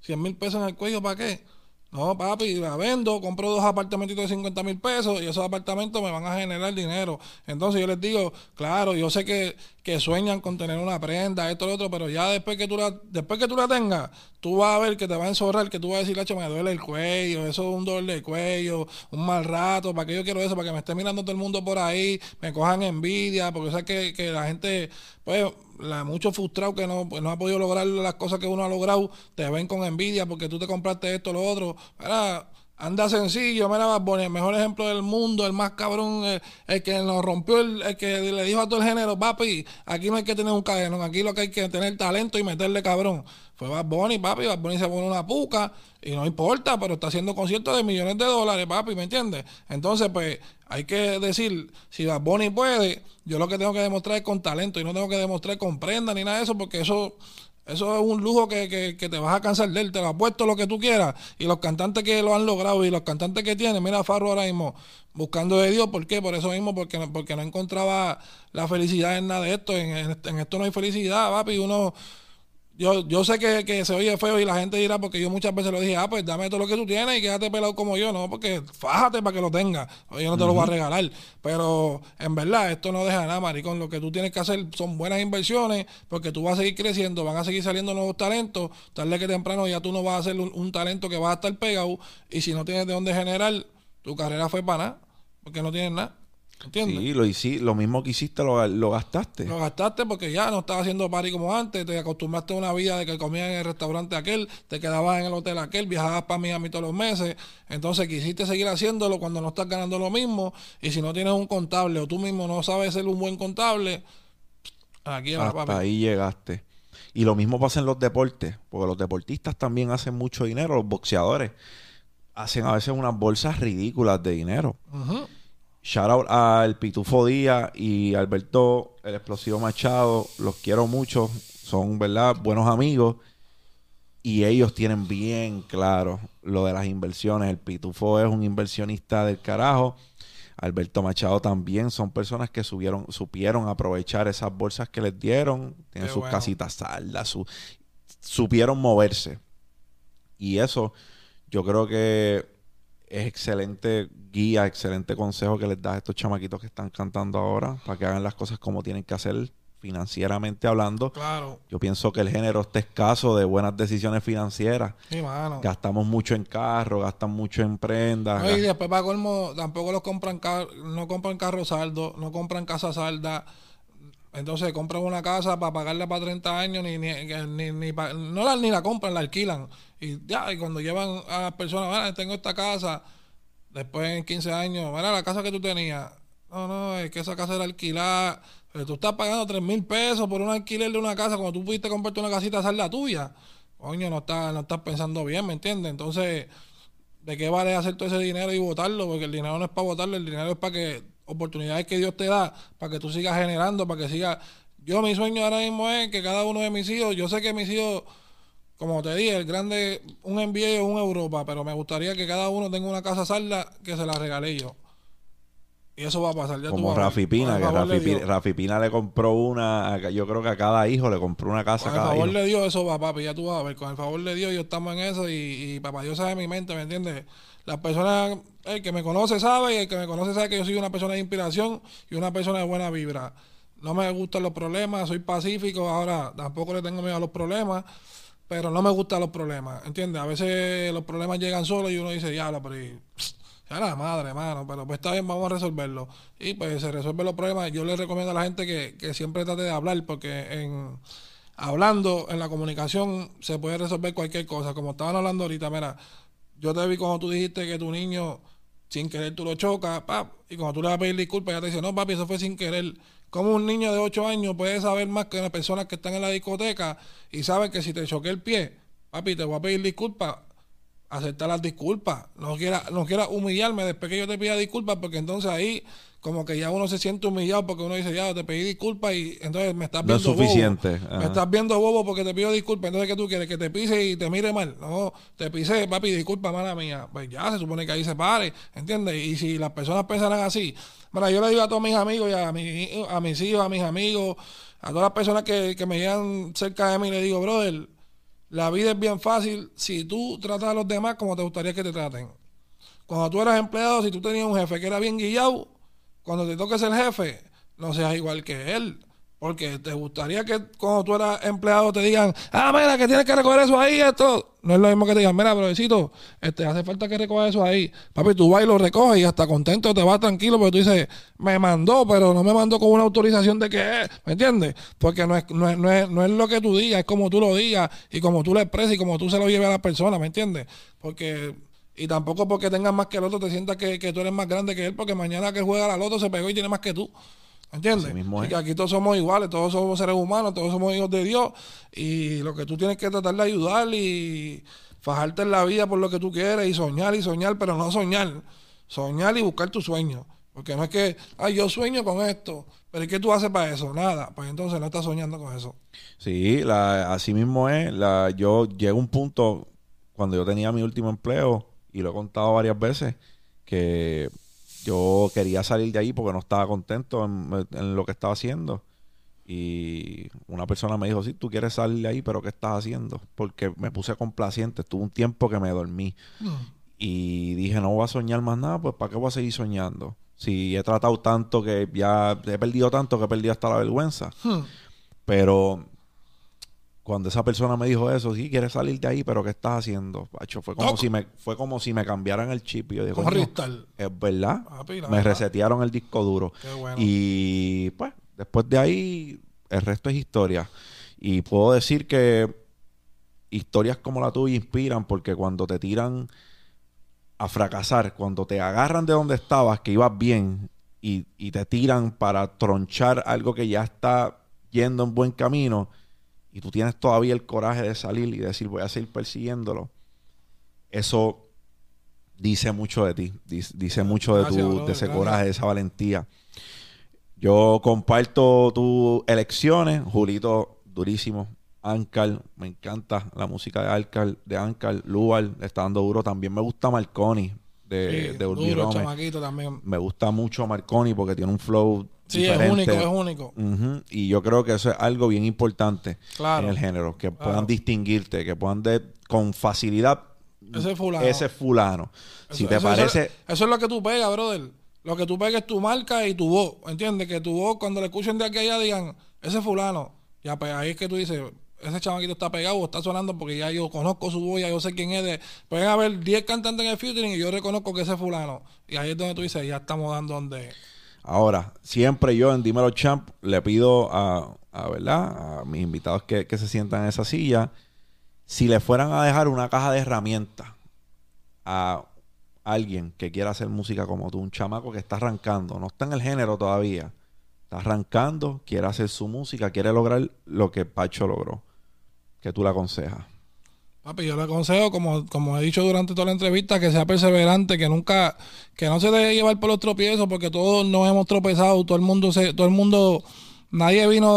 100 mil pesos en el cuello, ¿para qué? No, papi, la vendo, compro dos apartamentitos de 50 mil pesos y esos apartamentos me van a generar dinero. Entonces yo les digo, claro, yo sé que, que sueñan con tener una prenda, esto, lo otro, pero ya después que tú la, después que tú la tengas, tú vas a ver que te va a enzorrar, que tú vas a decir, me duele el cuello, eso es un dolor de cuello, un mal rato, ¿para qué yo quiero eso? Para que me esté mirando todo el mundo por ahí, me cojan envidia, porque sé que, que la gente, pues la, mucho frustrado que no, pues, no ha podido lograr las cosas que uno ha logrado, te ven con envidia porque tú te compraste esto, lo otro. Anda sencillo, mira, el mejor ejemplo del mundo, el más cabrón, el, que nos rompió, el, que le dijo a todo el género, papi, aquí no hay que tener un cadenón, aquí lo que hay que tener talento y meterle cabrón. Fue Bad Bunny, papi, Bad Bunny se pone una puca y no importa, pero está haciendo conciertos de millones de dólares, papi, ¿me entiendes? Entonces, pues, hay que decir, si Bad Bunny puede, yo lo que tengo que demostrar es con talento y no tengo que demostrar con prenda ni nada de eso, porque eso eso es un lujo que, que, que, te vas a cansar de él, te lo apuesto lo que tú quieras. Y los cantantes que lo han logrado y los cantantes que tienen, mira Farro ahora mismo, buscando de Dios, ¿por qué? Por eso mismo, porque no, porque no encontraba la felicidad en nada de esto. En, en esto no hay felicidad, papi. Uno, yo, yo sé que, que, se oye feo y la gente dirá, porque yo muchas veces lo dije, ah, pues dame todo lo que tú tienes y quédate pelado como yo, ¿no? Porque fájate para que lo tengas. Yo no te lo voy a regalar. Pero en verdad, esto no deja nada, maricón. Lo que tú tienes que hacer son buenas inversiones, porque tú vas a seguir creciendo, van a seguir saliendo nuevos talentos. Tarde que temprano ya tú no vas a ser un, talento que vas a estar pegado. Y si no tienes de dónde generar, tu carrera fue para nada, porque no tienes nada. ¿Entiendes? Sí, lo, hici- lo mismo que hiciste lo, lo gastaste. Lo gastaste porque ya no estabas haciendo party como antes, te acostumbraste a una vida de que comías en el restaurante aquel, te quedabas en el hotel aquel, viajabas para Miami todos los meses, entonces quisiste seguir haciéndolo cuando no estás ganando lo mismo y si no tienes un contable o tú mismo no sabes ser un buen contable, aquí va, Hasta papi. ahí llegaste. Y lo mismo pasa en los deportes, porque los deportistas también hacen mucho dinero, los boxeadores hacen a veces unas bolsas ridículas de dinero. Ujú. Shout out al Pitufo Díaz y Alberto, el explosivo Machado, los quiero mucho, son, ¿verdad? Buenos amigos y ellos tienen bien claro lo de las inversiones. El Pitufo es un inversionista del carajo. Alberto Machado también son personas que subieron, supieron aprovechar esas bolsas que les dieron, tienen Qué sus bueno. casitas saldas, su- supieron moverse. Y eso yo creo que es excelente guía, excelente consejo que les das a estos chamaquitos que están cantando ahora para que hagan las cosas como tienen que hacer financieramente hablando. Claro, Yo pienso que el género está escaso de buenas decisiones financieras. sí, mano. Gastamos mucho en carro, gastan mucho en prendas. No, y después para colmo, tampoco los compran car no compran carro saldo, no compran casa salda. Entonces compran una casa para pagarla para 30 años, ni, ni, ni, ni pa- no la, ni la compran, la alquilan. Y ya, y cuando llevan a las personas, "Mira, tengo esta casa, después en 15 años, mira la casa que tú tenías. No, no, es que esa casa era alquilada. Pero tú estás pagando 3 mil pesos por un alquiler de una casa cuando tú pudiste comprarte una casita salda tuya. Coño, no estás, no estás pensando bien, ¿me entiendes? Entonces, ¿de qué vale hacer todo ese dinero y votarlo? Porque el dinero no es para votarlo, el dinero es para que oportunidades que Dios te da, para que tú sigas generando, para que sigas... Yo mi sueño ahora mismo es que cada uno de mis hijos, yo sé que mis hijos, como te dije, el grande, un NBA o un Europa, pero me gustaría que cada uno tenga una casa salda que se la regale yo. Y eso va a pasar. Ya tú como ver. Rafi Pina, que Rafi. Rafi Pina le compró una, yo creo que a cada hijo le compró una casa Con a el cada favor hijo. de Dios eso va, papi, ya tú vas a ver. Con el favor de Dios yo estamos en eso y, y papá Dios sabe mi mente, ¿me entiendes? Las personas, el que me conoce sabe y el que me conoce sabe que yo soy una persona de inspiración y una persona de buena vibra. No me gustan los problemas, soy pacífico, ahora tampoco le tengo miedo a los problemas, pero no me gustan los problemas, ¿entiendes? A veces los problemas llegan solos y uno dice, ya, pero y, ya la madre, hermano, pero pues está bien, vamos a resolverlo. Y pues se resuelven los problemas. Yo le recomiendo a la gente que, que siempre trate de hablar, porque en hablando, en la comunicación, se puede resolver cualquier cosa. Como estaban hablando ahorita, mira, yo te vi cuando tú dijiste que tu niño, sin querer, tú lo chocas, pap, y cuando tú le vas a pedir disculpas, ya te dice, no, papi, eso fue sin querer. Como un niño de 8 años puede saber más que las personas que están en la discoteca y sabe que si te choqué el pie, papi, te voy a pedir disculpas, aceptar las disculpas. No quiera, no quiera humillarme después que yo te pida disculpas, porque entonces ahí como que ya uno se siente humillado porque uno dice, ya te pedí disculpas y entonces me estás No es viendo bobo. suficiente. Me Ajá. estás viendo bobo porque te pido disculpas. Entonces, ¿qué tú quieres? Que te pise y te mire mal. No, te pisé, papi, disculpa, mala mía. Pues ya, se supone que ahí se pare, ¿entiendes? Y si las personas pensaran así, mira, yo le digo a todos mis amigos y a, mi- a mis hijos, a mis amigos, a todas las personas que, que me llegan cerca de mí, le digo, brother, la vida es bien fácil si tú tratas a los demás como te gustaría que te traten. Cuando tú eras empleado, si tú tenías un jefe que era bien guillado, cuando te toques el jefe, no seas igual que él. Porque te gustaría que cuando tú eras empleado te digan, ah, mira, que tienes que recoger eso ahí, esto. No es lo mismo que te digan, mira, brodecito, este, hace falta que recojas eso ahí. Papi, tú vas y lo recoges y hasta contento te vas tranquilo porque tú dices, me mandó, pero no me mandó con una autorización de que es, ¿me entiendes? Porque no es, no, es, no, es, no es lo que tú digas, es como tú lo digas y como tú lo expresas y como tú se lo lleves a la persona, ¿me entiendes? Porque y tampoco porque tengas más que el otro te sientas que, que tú eres más grande que él, porque mañana que juega la loto se pegó y tiene más que tú. ¿Entiendes? Mismo que aquí todos somos iguales, todos somos seres humanos, todos somos hijos de Dios. Y lo que tú tienes que tratar de ayudar y fajarte en la vida por lo que tú quieres y soñar y soñar, pero no soñar. Soñar y buscar tu sueño. Porque no es que, ay, yo sueño con esto, pero ¿y qué tú haces para eso? Nada. Pues entonces no estás soñando con eso. Sí, la, así mismo es. La, yo llegué a un punto cuando yo tenía mi último empleo, y lo he contado varias veces, que yo quería salir de ahí porque no estaba contento en, en lo que estaba haciendo. Y una persona me dijo, sí, tú quieres salir de ahí, pero ¿qué estás haciendo? Porque me puse complaciente. Estuve un tiempo que me dormí. Y dije, no voy a soñar más nada, pues ¿para qué voy a seguir soñando? Si he tratado tanto que ya he perdido tanto que he perdido hasta la vergüenza. Hmm. Pero cuando esa persona me dijo eso, sí, quieres salir de ahí, pero ¿qué estás haciendo? Pacho, fue como si me fue como si me cambiaran el chip y yo digo, Como "Coño, Ristal. es verdad. Papi, me verdad. resetearon el disco duro. Qué bueno. Y pues, después de ahí, el resto es historia. Y puedo decir que historias como la tuya inspiran porque cuando te tiran a fracasar, cuando te agarran de donde estabas, que ibas bien, y, y te tiran para tronchar algo que ya está yendo en buen camino, y tú tienes todavía el coraje de salir y decir voy a seguir persiguiéndolo, eso dice mucho de ti, dice, dice mucho de, Gracias, tu, de ese gracias. coraje, de esa valentía. Yo comparto tus elecciones, Julito, durísimo. Ankar, me encanta la música de Ankar, de Ankar, Lual, le está dando duro. También me gusta Marconi de, Sí, de duro, también. Me gusta mucho Marconi porque tiene un flow Sí, es único, es único. Ujú, Y yo creo que eso es algo bien importante Claro. en el género, que Claro. puedan distinguirte, que puedan de, con facilidad Ese fulano. ese fulano. si te eso- parece, Eso, eso es lo que tú pegas, brother. Lo que tú pegas es tu marca y tu voz. ¿Entiendes? Que tu voz, cuando le escuchen de aquí a allá, digan, ese fulano. Ya, pues ahí es que tú dices, ese chamaquito está pegado o está sonando porque ya yo conozco su voz, ya yo sé quién es. De... Pueden haber 10 cantantes en el featuring y yo reconozco que ese es fulano. Y ahí es donde tú dices, ya estamos dando donde. Ahora, siempre yo en Dímelo Champ le pido a, a, ¿verdad? a mis invitados que, que se sientan en esa silla, si le fueran a dejar una caja de herramientas a alguien que quiera hacer música como tú, un chamaco que está arrancando, no está en el género todavía, está arrancando, quiere hacer su música, quiere lograr lo que Pacho logró, que tú le aconsejas. Papi, yo le aconsejo, como, como he dicho durante toda la entrevista, que sea perseverante, que nunca, que no se deje llevar por los tropiezos, porque todos nos hemos tropezado, todo el mundo se, todo el mundo, nadie vino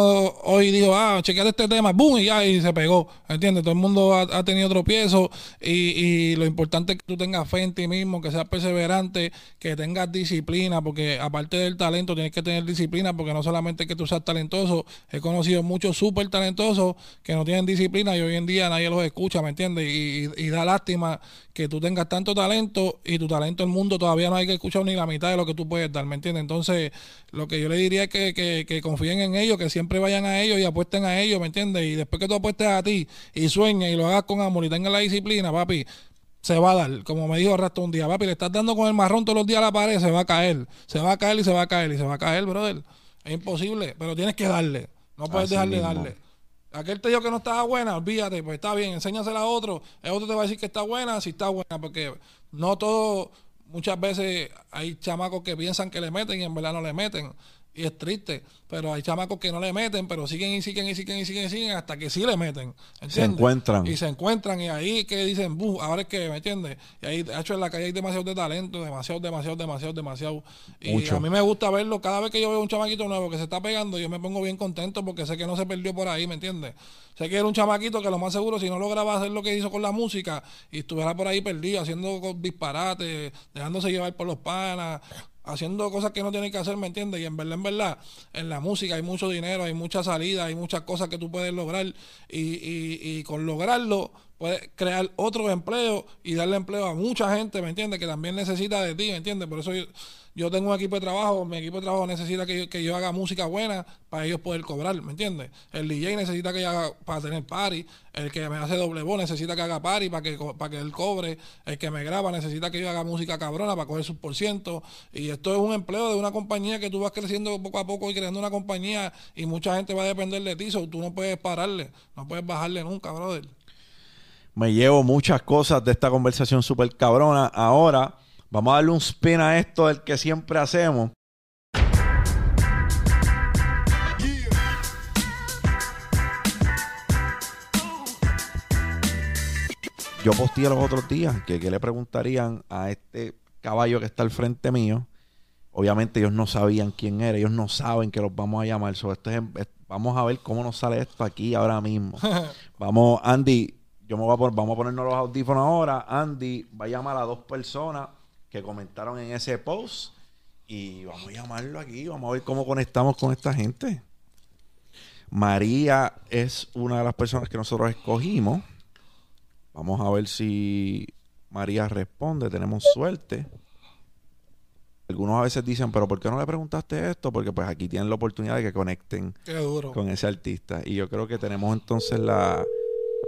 hoy y dijo, ah, chequeate este tema, boom, y ya, y se pegó, ¿entiendes? Todo el mundo ha, ha tenido tropiezos y, y lo importante es que tú tengas fe en ti mismo, que seas perseverante, que tengas disciplina, porque aparte del talento tienes que tener disciplina, porque no solamente que tú seas talentoso, he conocido muchos súper talentosos que no tienen disciplina y hoy en día nadie los escucha, ¿me entiendes? Y, y- y da lástima que tú tengas tanto talento y tu talento el mundo todavía no hay que escuchar ni la mitad de lo que tú puedes dar, ¿me entiendes? Entonces, lo que yo le diría es que, que, que confíen en ellos, que siempre vayan a ellos y apuesten a ellos, ¿me entiendes? Y después que tú apuestes a ti y sueñes y lo hagas con amor y tengas la disciplina, papi, se va a dar. Como me dijo Rasta un día, papi, le estás dando con el marrón todos los días a la pared, se va a caer. Se va a caer y se va a caer y se va a caer, brother. Es imposible, pero tienes que darle. No puedes Así dejar de mismo. darle. Aquel te dijo que no estaba buena, olvídate, pues está bien, enséñasela a otro. El otro te va a decir que está buena, si está buena, porque no todo, muchas veces hay chamacos que piensan que le meten y en verdad no le meten. Y es triste, pero hay chamacos que no le meten, pero siguen y siguen y siguen y siguen y siguen hasta que sí le meten. ¿entiendes? encuentran. Y se encuentran y ahí que dicen, "Buh, ahora es que, ¿me entiendes? Y ahí, de hecho, en la calle hay demasiado de talento, demasiado, demasiado, demasiado, demasiado. Y Mucho. a mí me gusta verlo. Cada vez que yo veo un chamaquito nuevo que se está pegando, yo me pongo bien contento porque sé que no se perdió por ahí, ¿me entiendes? Sé que era un chamaquito que lo más seguro, si no lograba hacer lo que hizo con la música y estuviera por ahí perdido, haciendo disparates, dejándose llevar por los panas, haciendo cosas que no tiene que hacer, ¿me entiendes? Y en verdad, en verdad, en la música hay mucho dinero, hay mucha salida, hay muchas cosas que tú puedes lograr y, y, y con lograrlo puedes crear otro empleo y darle empleo a mucha gente, ¿me entiendes? Que también necesita de ti, ¿me entiendes? Por eso yo, yo tengo un equipo de trabajo, mi equipo de trabajo necesita que yo, que yo haga música buena para ellos poder cobrar, ¿me entiendes? El DJ necesita que yo haga para tener party, el que me hace doble voz necesita que haga party para que, para que él cobre, el que me graba necesita que yo haga música cabrona para coger sus por ciento, y esto es un empleo de una compañía que tú vas creciendo poco a poco y creando una compañía y mucha gente va a depender de ti, so tú no puedes pararle, no puedes bajarle nunca, brother. Me llevo muchas cosas de esta conversación súper cabrona. Ahora vamos a darle un spin a esto del que siempre hacemos. Yo posteé los otros días que, que le preguntarían a este caballo que está al frente mío. Obviamente ellos no sabían quién era, ellos no saben que los vamos a llamar. So, esto es- es- vamos a ver cómo nos sale esto aquí ahora mismo. <laughs> Vamos, Andy, yo me voy a poner, vamos a ponernos los audífonos ahora. Andy va a llamar a dos personas que comentaron en ese post y vamos a llamarlo aquí, vamos a ver cómo conectamos con esta gente. María es una de las personas que nosotros escogimos. Vamos a ver si María responde, tenemos suerte. algunos a veces dicen, pero ¿por qué no le preguntaste esto? Porque pues aquí tienen la oportunidad de que conecten con ese artista. Y yo creo que tenemos entonces la,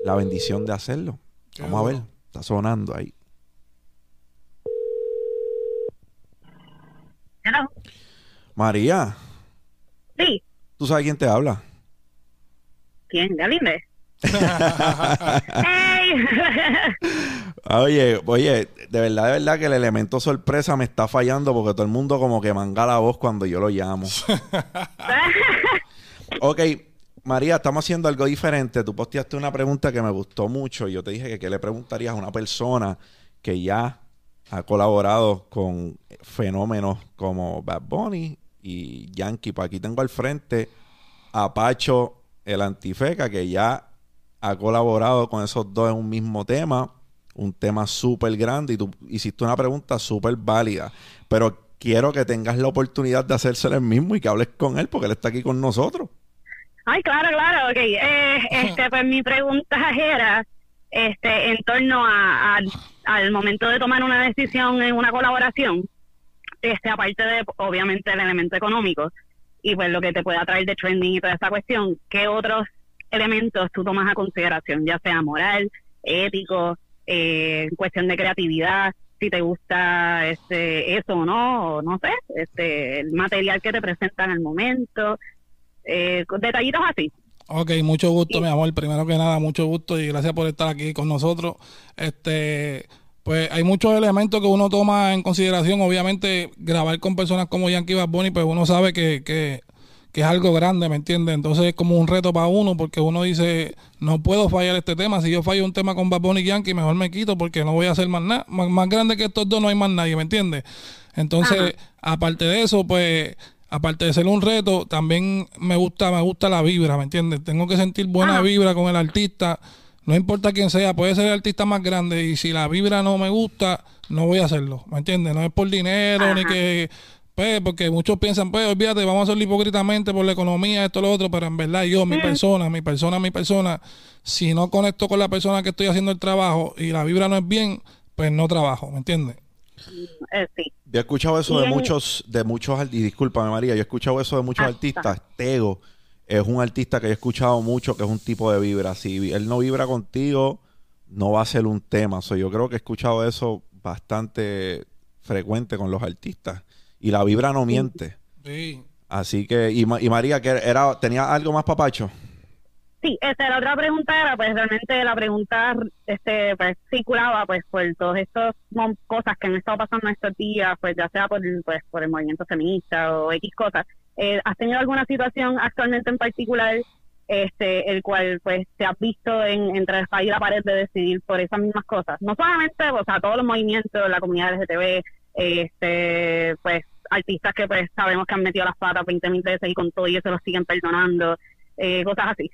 la bendición de hacerlo. Qué Vamos a ver, está sonando ahí. Hello. María, Sí. ¿tú sabes quién te habla? ¿Quién? ¿Galinde? <laughs> ¡Hey! <laughs> Oye, oye, de verdad, de verdad que el elemento sorpresa me está fallando porque todo el mundo como que manga la voz cuando yo lo llamo. <laughs> Ok, María, estamos haciendo algo diferente. Tú posteaste una pregunta que me gustó mucho. y Yo te dije que qué le preguntarías a una persona que ya ha colaborado con fenómenos como Bad Bunny y Yankee. Pues aquí tengo al frente a Pacho, el antifeca, que ya ha colaborado con esos dos en un mismo tema. Un tema súper grande y tú hiciste una pregunta súper válida. Pero quiero que tengas la oportunidad de hacérselo el mismo y que hables con él porque él está aquí con nosotros. Ay, claro, claro, ok. Eh, este, pues mi pregunta era este, en torno a, al momento de tomar una decisión en una colaboración, este, aparte de, obviamente, el elemento económico y pues lo que te pueda traer de trending y toda esa cuestión, ¿qué otros elementos tú tomas a consideración, ya sea moral, ético, eh, cuestión de creatividad, si te gusta este, eso o no, o no sé, este, el material que te presenta en el momento, eh, detallitos así. Ok, mucho gusto, mi amor. Primero que nada, mucho gusto y gracias por estar aquí con nosotros. Este, pues hay muchos elementos que uno toma en consideración. Obviamente, grabar con personas como Yankee Bad Bunny, pues uno sabe que, que, que es algo grande, ¿me entiendes? Entonces es como un reto para uno porque uno dice, no puedo fallar este tema. Si yo fallo un tema con Bad Bunny y Yankee, mejor me quito porque no voy a hacer más nada. Más, más grande que estos dos no hay más nadie, ¿me entiendes? Entonces, aparte de eso, pues aparte de ser un reto, también me gusta, me gusta la vibra, ¿me entiendes? Tengo que sentir buena Ajá. vibra con el artista, no importa quién sea, puede ser el artista más grande y si la vibra no me gusta, no voy a hacerlo, ¿me entiendes? No es por dinero ni que pues porque muchos piensan, pues olvídate, vamos a hacerlo hipócritamente por la economía, esto, lo otro, pero en verdad yo, mi persona, mi persona, mi persona, si no conecto con la persona que estoy haciendo el trabajo y la vibra no es bien, pues no trabajo, ¿me entiendes? Eh, sí. Yo he escuchado eso Y de en- muchos, de muchos, y discúlpame María, yo he escuchado eso de muchos artistas. Tego es un artista que yo he escuchado mucho, que es un tipo de vibra. Si él no vibra contigo, no va a ser un tema. So, yo creo que he escuchado eso bastante frecuente con los artistas. Y la vibra no miente. Sí. Así que, y, y María, que era, ¿tenía algo más papacho? Sí, este, la otra pregunta era, pues realmente la pregunta este, pues, circulaba pues por todas estas cosas que han estado pasando estos días, pues ya sea por, el- pues, por el movimiento feminista o X cosas. Eh, ¿Has tenido alguna situación actualmente en particular este, el cual pues te has visto en, entre la espada y la pared de decidir por esas mismas cosas? No solamente, o sea, todos los movimientos, la comunidad LGTB, este, pues artistas que pues sabemos que han metido las patas 20 mil veces y con todo y eso los siguen perdonando, eh, cosas así.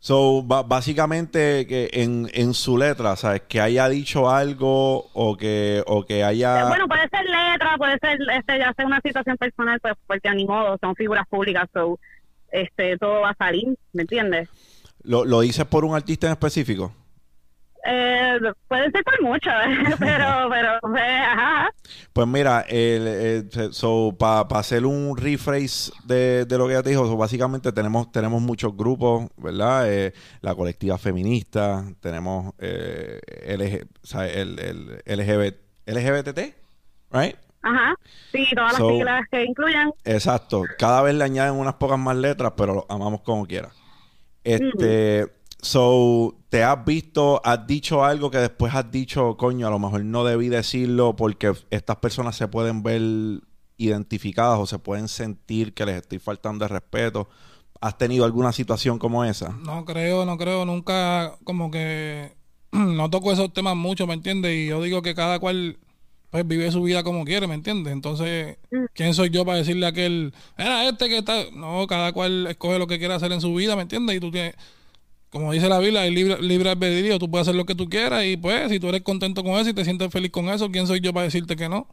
So, básicamente que en, en su letra, ¿sabes? Que haya dicho algo o que, o que haya... Eh, Bueno, puede ser letra, puede ser este, ya sea una situación personal, pues porque ni modo, son figuras públicas, so, este, todo va a salir, ¿me entiendes? ¿Lo, ¿Lo dices por un artista en específico? Eh, puede ser por mucho, <laughs> pero, pero, ajá. Pues mira, el, el- so, para hacer un rephrase de, de lo que ella te dijo, so, básicamente tenemos, tenemos muchos grupos, ¿verdad? Eh, la colectiva feminista, tenemos eh, LG, o sea, el, el LGBT, LGBTT, ¿right? Ajá, sí, todas las siglas que incluyan. Exacto. Cada vez le añaden unas pocas más letras, pero lo amamos como quiera. Este, so, ¿te has visto, has dicho algo que después has dicho, coño, a lo mejor no debí decirlo porque estas personas se pueden ver identificadas o se pueden sentir que les estoy faltando de respeto? ¿Has tenido alguna situación como esa? No creo, no creo, nunca como que <clears throat> no toco esos temas mucho, ¿me entiendes? Y yo digo que cada cual pues vive su vida como quiere, ¿me entiendes? Entonces, ¿quién soy yo para decirle a aquel, era este que está? No, cada cual escoge lo que quiera hacer en su vida, ¿me entiendes? Y tú tienes, como dice la Biblia, hay libre, libre albedrío, tú puedes hacer lo que tú quieras y pues si tú eres contento con eso y te sientes feliz con eso, ¿quién soy yo para decirte que no?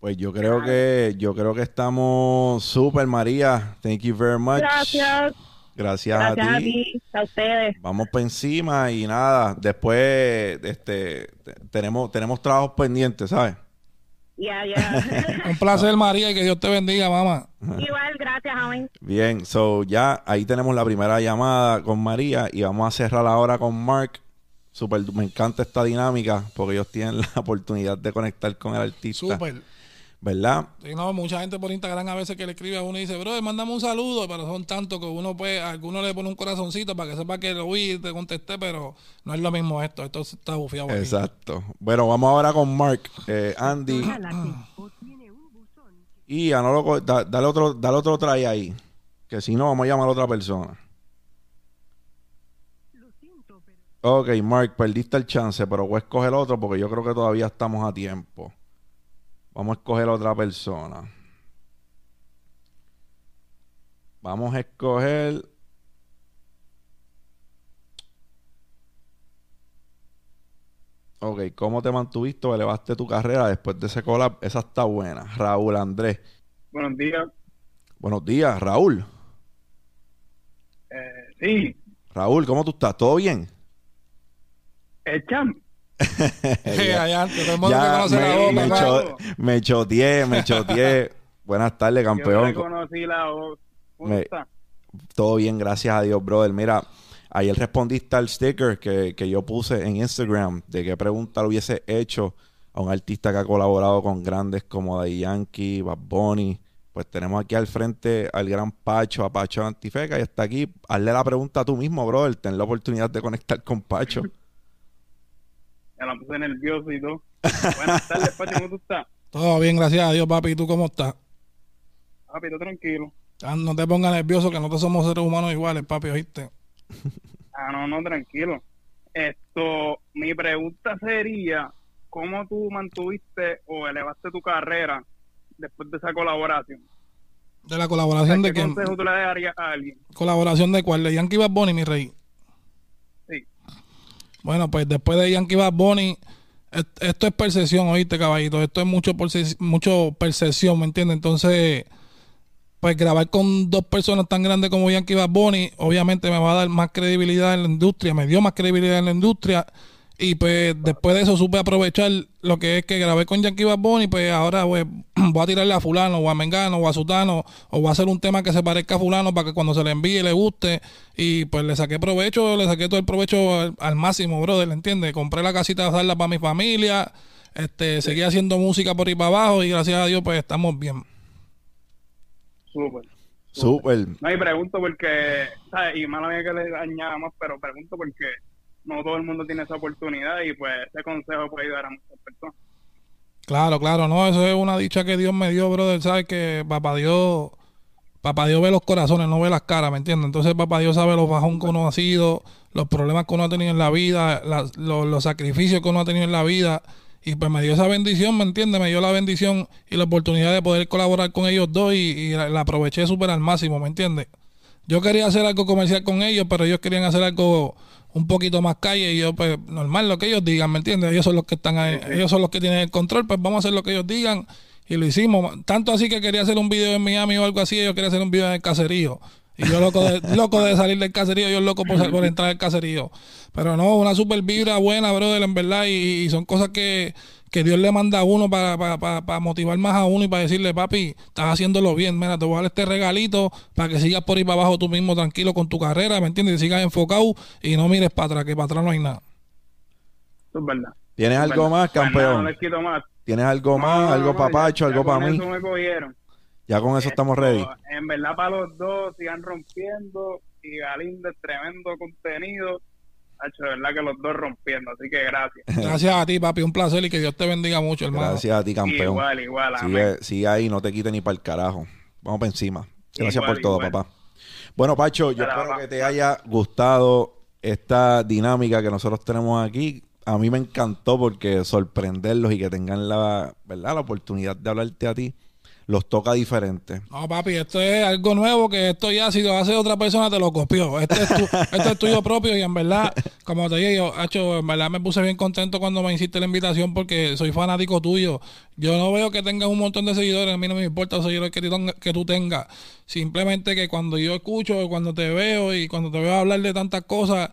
Pues yo creo que, yo creo que estamos súper, María. Thank you very much. Gracias. Gracias, Gracias a a ti. ti, a ustedes. Vamos por encima y nada. Después este, te- tenemos, tenemos trabajos pendientes, ¿sabes? Ya, ya. <laughs> Un placer, María, y que Dios te bendiga, mamá. Igual, gracias, amén. Bien, so ya ahí tenemos la primera llamada con María y vamos a cerrar ahora con Mark. Super, me encanta esta dinámica porque ellos tienen la oportunidad de conectar con el artista, Súper. ¿Verdad? Sí, no, mucha gente por Instagram a veces que le escribe a uno y dice, bro, mándame un saludo, pero son tantos que uno puede, a alguno le pone un corazoncito para que sepa que lo vi y te contesté, pero no es lo mismo esto, esto está bufiado. aquí. Exacto. Bueno, vamos ahora con Mark, eh, Andy y a no lo da- dale otro, dale otro try ahí, que si no vamos a llamar a otra persona. Ok, Mark, perdiste el chance, pero voy a escoger otro porque yo creo que todavía estamos a tiempo. Vamos a escoger otra persona. Vamos a escoger. Ok, ¿cómo te mantuviste o elevaste tu carrera después de ese collab? Esa está buena. Raúl Andrés. Buenos días. Buenos días, Raúl. Eh, sí, Raúl, ¿cómo tú estás? ¿Todo bien? el champ. <laughs> Sí, allá antes, todo el mundo que Ya conoce la me, voz, me, papá. cho- me choteé, me choteé. <laughs> Buenas tardes, Yo campeón. reconocí la voz. ¿Cómo Me- está? Todo bien, gracias a Dios, brother. Mira, ayer respondiste al sticker que, que yo puse en Instagram de qué pregunta le hubiese hecho a un artista que ha colaborado con grandes como Daddy Yankee, Bad Bunny. Pues tenemos aquí al frente al gran Pacho, a Pacho Antifeca, y está aquí. Hazle la pregunta tú mismo, brother. Ten la oportunidad de conectar con Pacho. <laughs> Me la puse nervioso y todo. Buenas tardes, Pacho, ¿cómo tú estás? Todo bien, gracias a Dios, papi. ¿Y tú cómo estás? Papi, tranquilo. Ah, No te pongas nervioso, que nosotros somos seres humanos iguales, papi, ¿oíste? <laughs> Ah, no, no, tranquilo. Esto, mi pregunta sería, ¿cómo tú mantuviste o elevaste tu carrera después de esa colaboración? De la colaboración de ¿Qué quién? consejo tú le darías a alguien? ¿Colaboración de cuál? ¿De Yankee Bad Bunny, mi rey? Bueno, pues después de Yankee Bad Bunny, et- esto es percepción, oíste, caballito. Esto es mucho, mucho percepción, ¿me entiendes? Entonces, pues grabar con dos personas tan grandes como Yankee Bad Bunny, obviamente me va a dar más credibilidad en la industria, me dio más credibilidad en la industria. Y pues después de eso supe aprovechar lo que es que grabé con Yankee Bad Bunny, pues ahora pues, <clears throat> voy a tirarle a fulano o a Mengano o a Sutano o voy a hacer un tema que se parezca a fulano para que cuando se le envíe le guste y pues le saqué provecho, le saqué todo el provecho al, al máximo, brother, ¿entiendes? Compré la casita de hacerla para mi familia, este, seguí haciendo música por ahí para abajo y gracias a Dios pues estamos bien. Súper. Súper. No, y pregunto porque, ¿sabes? Y mala mía que le añada más, pero pregunto porque no todo el mundo tiene esa oportunidad y pues ese consejo puede ayudar a muchas personas. Claro, claro, no, eso es una dicha que Dios me dio, brother, sabes que papá Dios, papá Dios ve los corazones, no ve las caras, ¿me entiendes? Entonces papá Dios sabe los bajón que uno ha sido, los problemas que uno ha tenido en la vida, los, los sacrificios que uno ha tenido en la vida, y pues me dio esa bendición, ¿me entiendes? Me dio la bendición y la oportunidad de poder colaborar con ellos dos y, y la, la aproveché súper al máximo, ¿me entiendes? Yo quería hacer algo comercial con ellos, pero ellos querían hacer algo un poquito más calle y yo pues normal lo que ellos digan, ¿me entiendes? Ellos son los que están ahí, ellos son los que tienen el control, pues vamos a hacer lo que ellos digan y lo hicimos. Tanto así que quería hacer un video en Miami o algo así, yo quería hacer un video en el caserío. Y yo loco de, <laughs> loco de salir del caserío, yo loco por, por entrar al caserío. Pero no, una super vibra buena, brother, en verdad, y, y son cosas que, que Dios le manda a uno para, para, para, para motivar más a uno y para decirle, papi, estás haciéndolo bien, mira, te voy a dar este regalito para que sigas por ahí para abajo tú mismo tranquilo con tu carrera, ¿me entiendes? Y sigas enfocado y no mires para atrás, que para atrás no hay nada. Eso es verdad. ¿Tienes es algo verdad. más, Pues nada, campeón? no les quito más. ¿Tienes algo más? No, no, ¿Algo no, para ya- Pacho? ya ¿Algo para mí? eso me cogieron. Ya con eso estamos ready. En verdad, para los dos, sigan rompiendo. Y Galíndez, tremendo contenido. Hacho, de verdad que los dos rompiendo. Así que gracias. <laughs> Gracias a ti, papi, un placer y que Dios te bendiga mucho, hermano. Gracias a ti, campeón. Igual, igual. Sigue, sigue ahí, no te quite ni para el carajo. Vamos para encima. Gracias Igual, por todo, igual. papá. Bueno, Pacho, yo espero papá. que te haya gustado esta dinámica que nosotros tenemos aquí. A mí me encantó porque sorprenderlos y que tengan la, ¿verdad? la oportunidad de hablarte a ti. Los toca diferente. No, papi, esto es algo nuevo que esto ya si lo hace otra persona te lo copió. Este es, tu, <laughs> esto es tuyo propio y en verdad, como te digo, Hacho, en verdad me puse bien contento cuando me hiciste la invitación porque soy fanático tuyo. Yo no veo que tengas un montón de seguidores, a mí no me importa los seguidores que, que tú tengas. Simplemente que cuando yo escucho, cuando te veo y cuando te veo hablar de tantas cosas,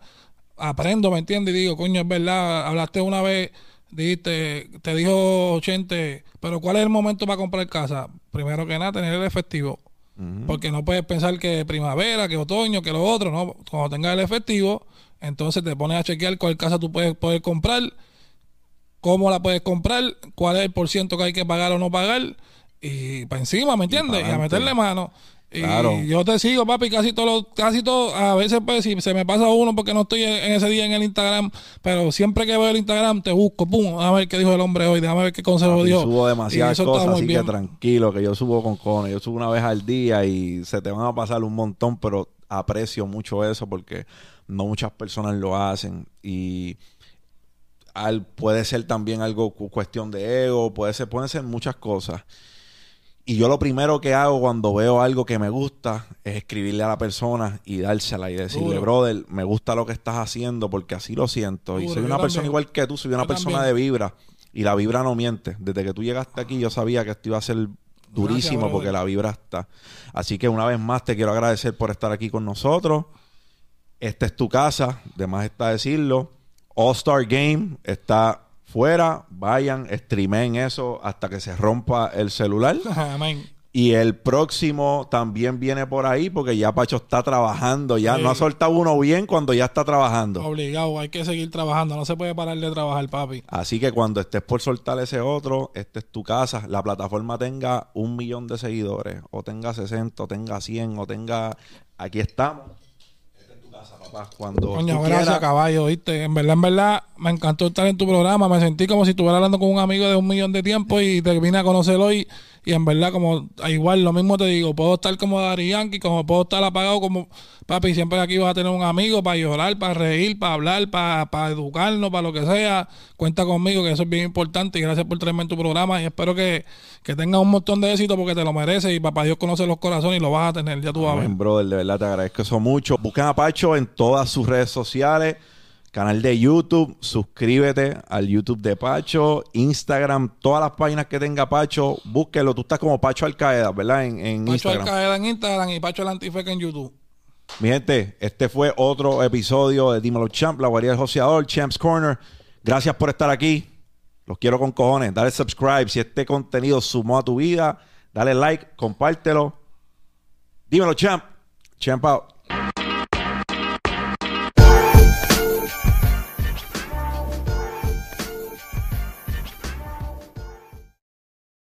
aprendo, ¿me entiendes? Y digo, coño, es verdad, hablaste una vez, dijiste, te dijo 80, pero ¿cuál es el momento para comprar casa? Primero que nada, tener el efectivo. Porque no puedes pensar que primavera, que otoño, que lo otro, ¿no? Cuando tengas el efectivo, entonces te pones a chequear cuál casa tú puedes poder comprar, cómo la puedes comprar, cuál es el por ciento que hay que pagar o no pagar, y para encima, ¿me entiendes? Y, a meterle mano. Y Claro. yo te sigo, papi, casi todo, lo- casi todo, a veces pues si se me pasa uno porque no estoy en, en ese día en el Instagram, pero siempre que veo el Instagram te busco, pum, a ver qué dijo el hombre hoy, déjame ver qué consejo dio. subo demasiadas cosas, así bien. que tranquilo, que yo subo con cojones. Yo subo una vez al día y se te van a pasar un montón, pero aprecio mucho eso porque no muchas personas lo hacen. Y al, puede ser también algo cu- cuestión de ego, puede ser, pueden ser muchas cosas. Y yo lo primero que hago cuando veo algo que me gusta es escribirle a la persona y dársela y decirle, Duro. brother, me gusta lo que estás haciendo porque así lo siento. y soy una persona también. igual que tú, soy una Yo persona también. de vibra. Y la vibra no miente. Desde que tú llegaste aquí yo sabía que esto iba a ser durísimo porque la vibra está. Así que una vez más te quiero agradecer por estar aquí con nosotros. Esta es tu casa, de más está decirlo. All Star Game está fuera. Vayan, streamen eso hasta que se rompa el celular. <laughs> Amén. Y el próximo también viene por ahí porque ya Pacho está trabajando. Ya Sí. no ha soltado uno bien cuando ya está trabajando. Obligado, hay que seguir trabajando, no se puede parar de trabajar, papi. Así que cuando estés por soltar ese otro, esta es tu casa. La plataforma tenga un millón de seguidores, o tenga 60, o tenga 100, o tenga. Aquí estamos. Cuando Coño, gracias, caballo, ¿viste? En verdad, en verdad, me encantó estar en tu programa. Me sentí como si estuviera hablando con un amigo de un millón de tiempo y te vine a conocer hoy. Y en verdad, como igual, lo mismo te digo, puedo estar como Dari Yankee, como puedo estar apagado como papi. Siempre aquí vas a tener un amigo para llorar, para reír, para hablar, para, para educarnos, para lo que sea. Cuenta conmigo, que eso es bien importante. Y gracias por traerme en tu programa. Y espero que, que tengas un montón de éxito porque te lo mereces. Y papá Dios conoce los corazones y lo vas a tener. Ya tú vas a ver. Brother, de verdad te agradezco eso mucho. Busquen a Pacho en todas sus redes sociales, canal de YouTube, suscríbete al YouTube de Pacho, Instagram, todas las páginas que tenga Pacho, búsquelo. Tú estás como Pacho Alcaeda, ¿verdad? En, en Pacho Instagram. Alcaeda en Instagram y Pacho el Antifeca en YouTube. Mi gente, este fue otro episodio de Dímelo Champ, la guarida del joseador, Champs Corner. Gracias por estar aquí. Los quiero con cojones. Dale subscribe si este contenido sumó a tu vida. Dale like, compártelo. Dímelo, champ. Champ out.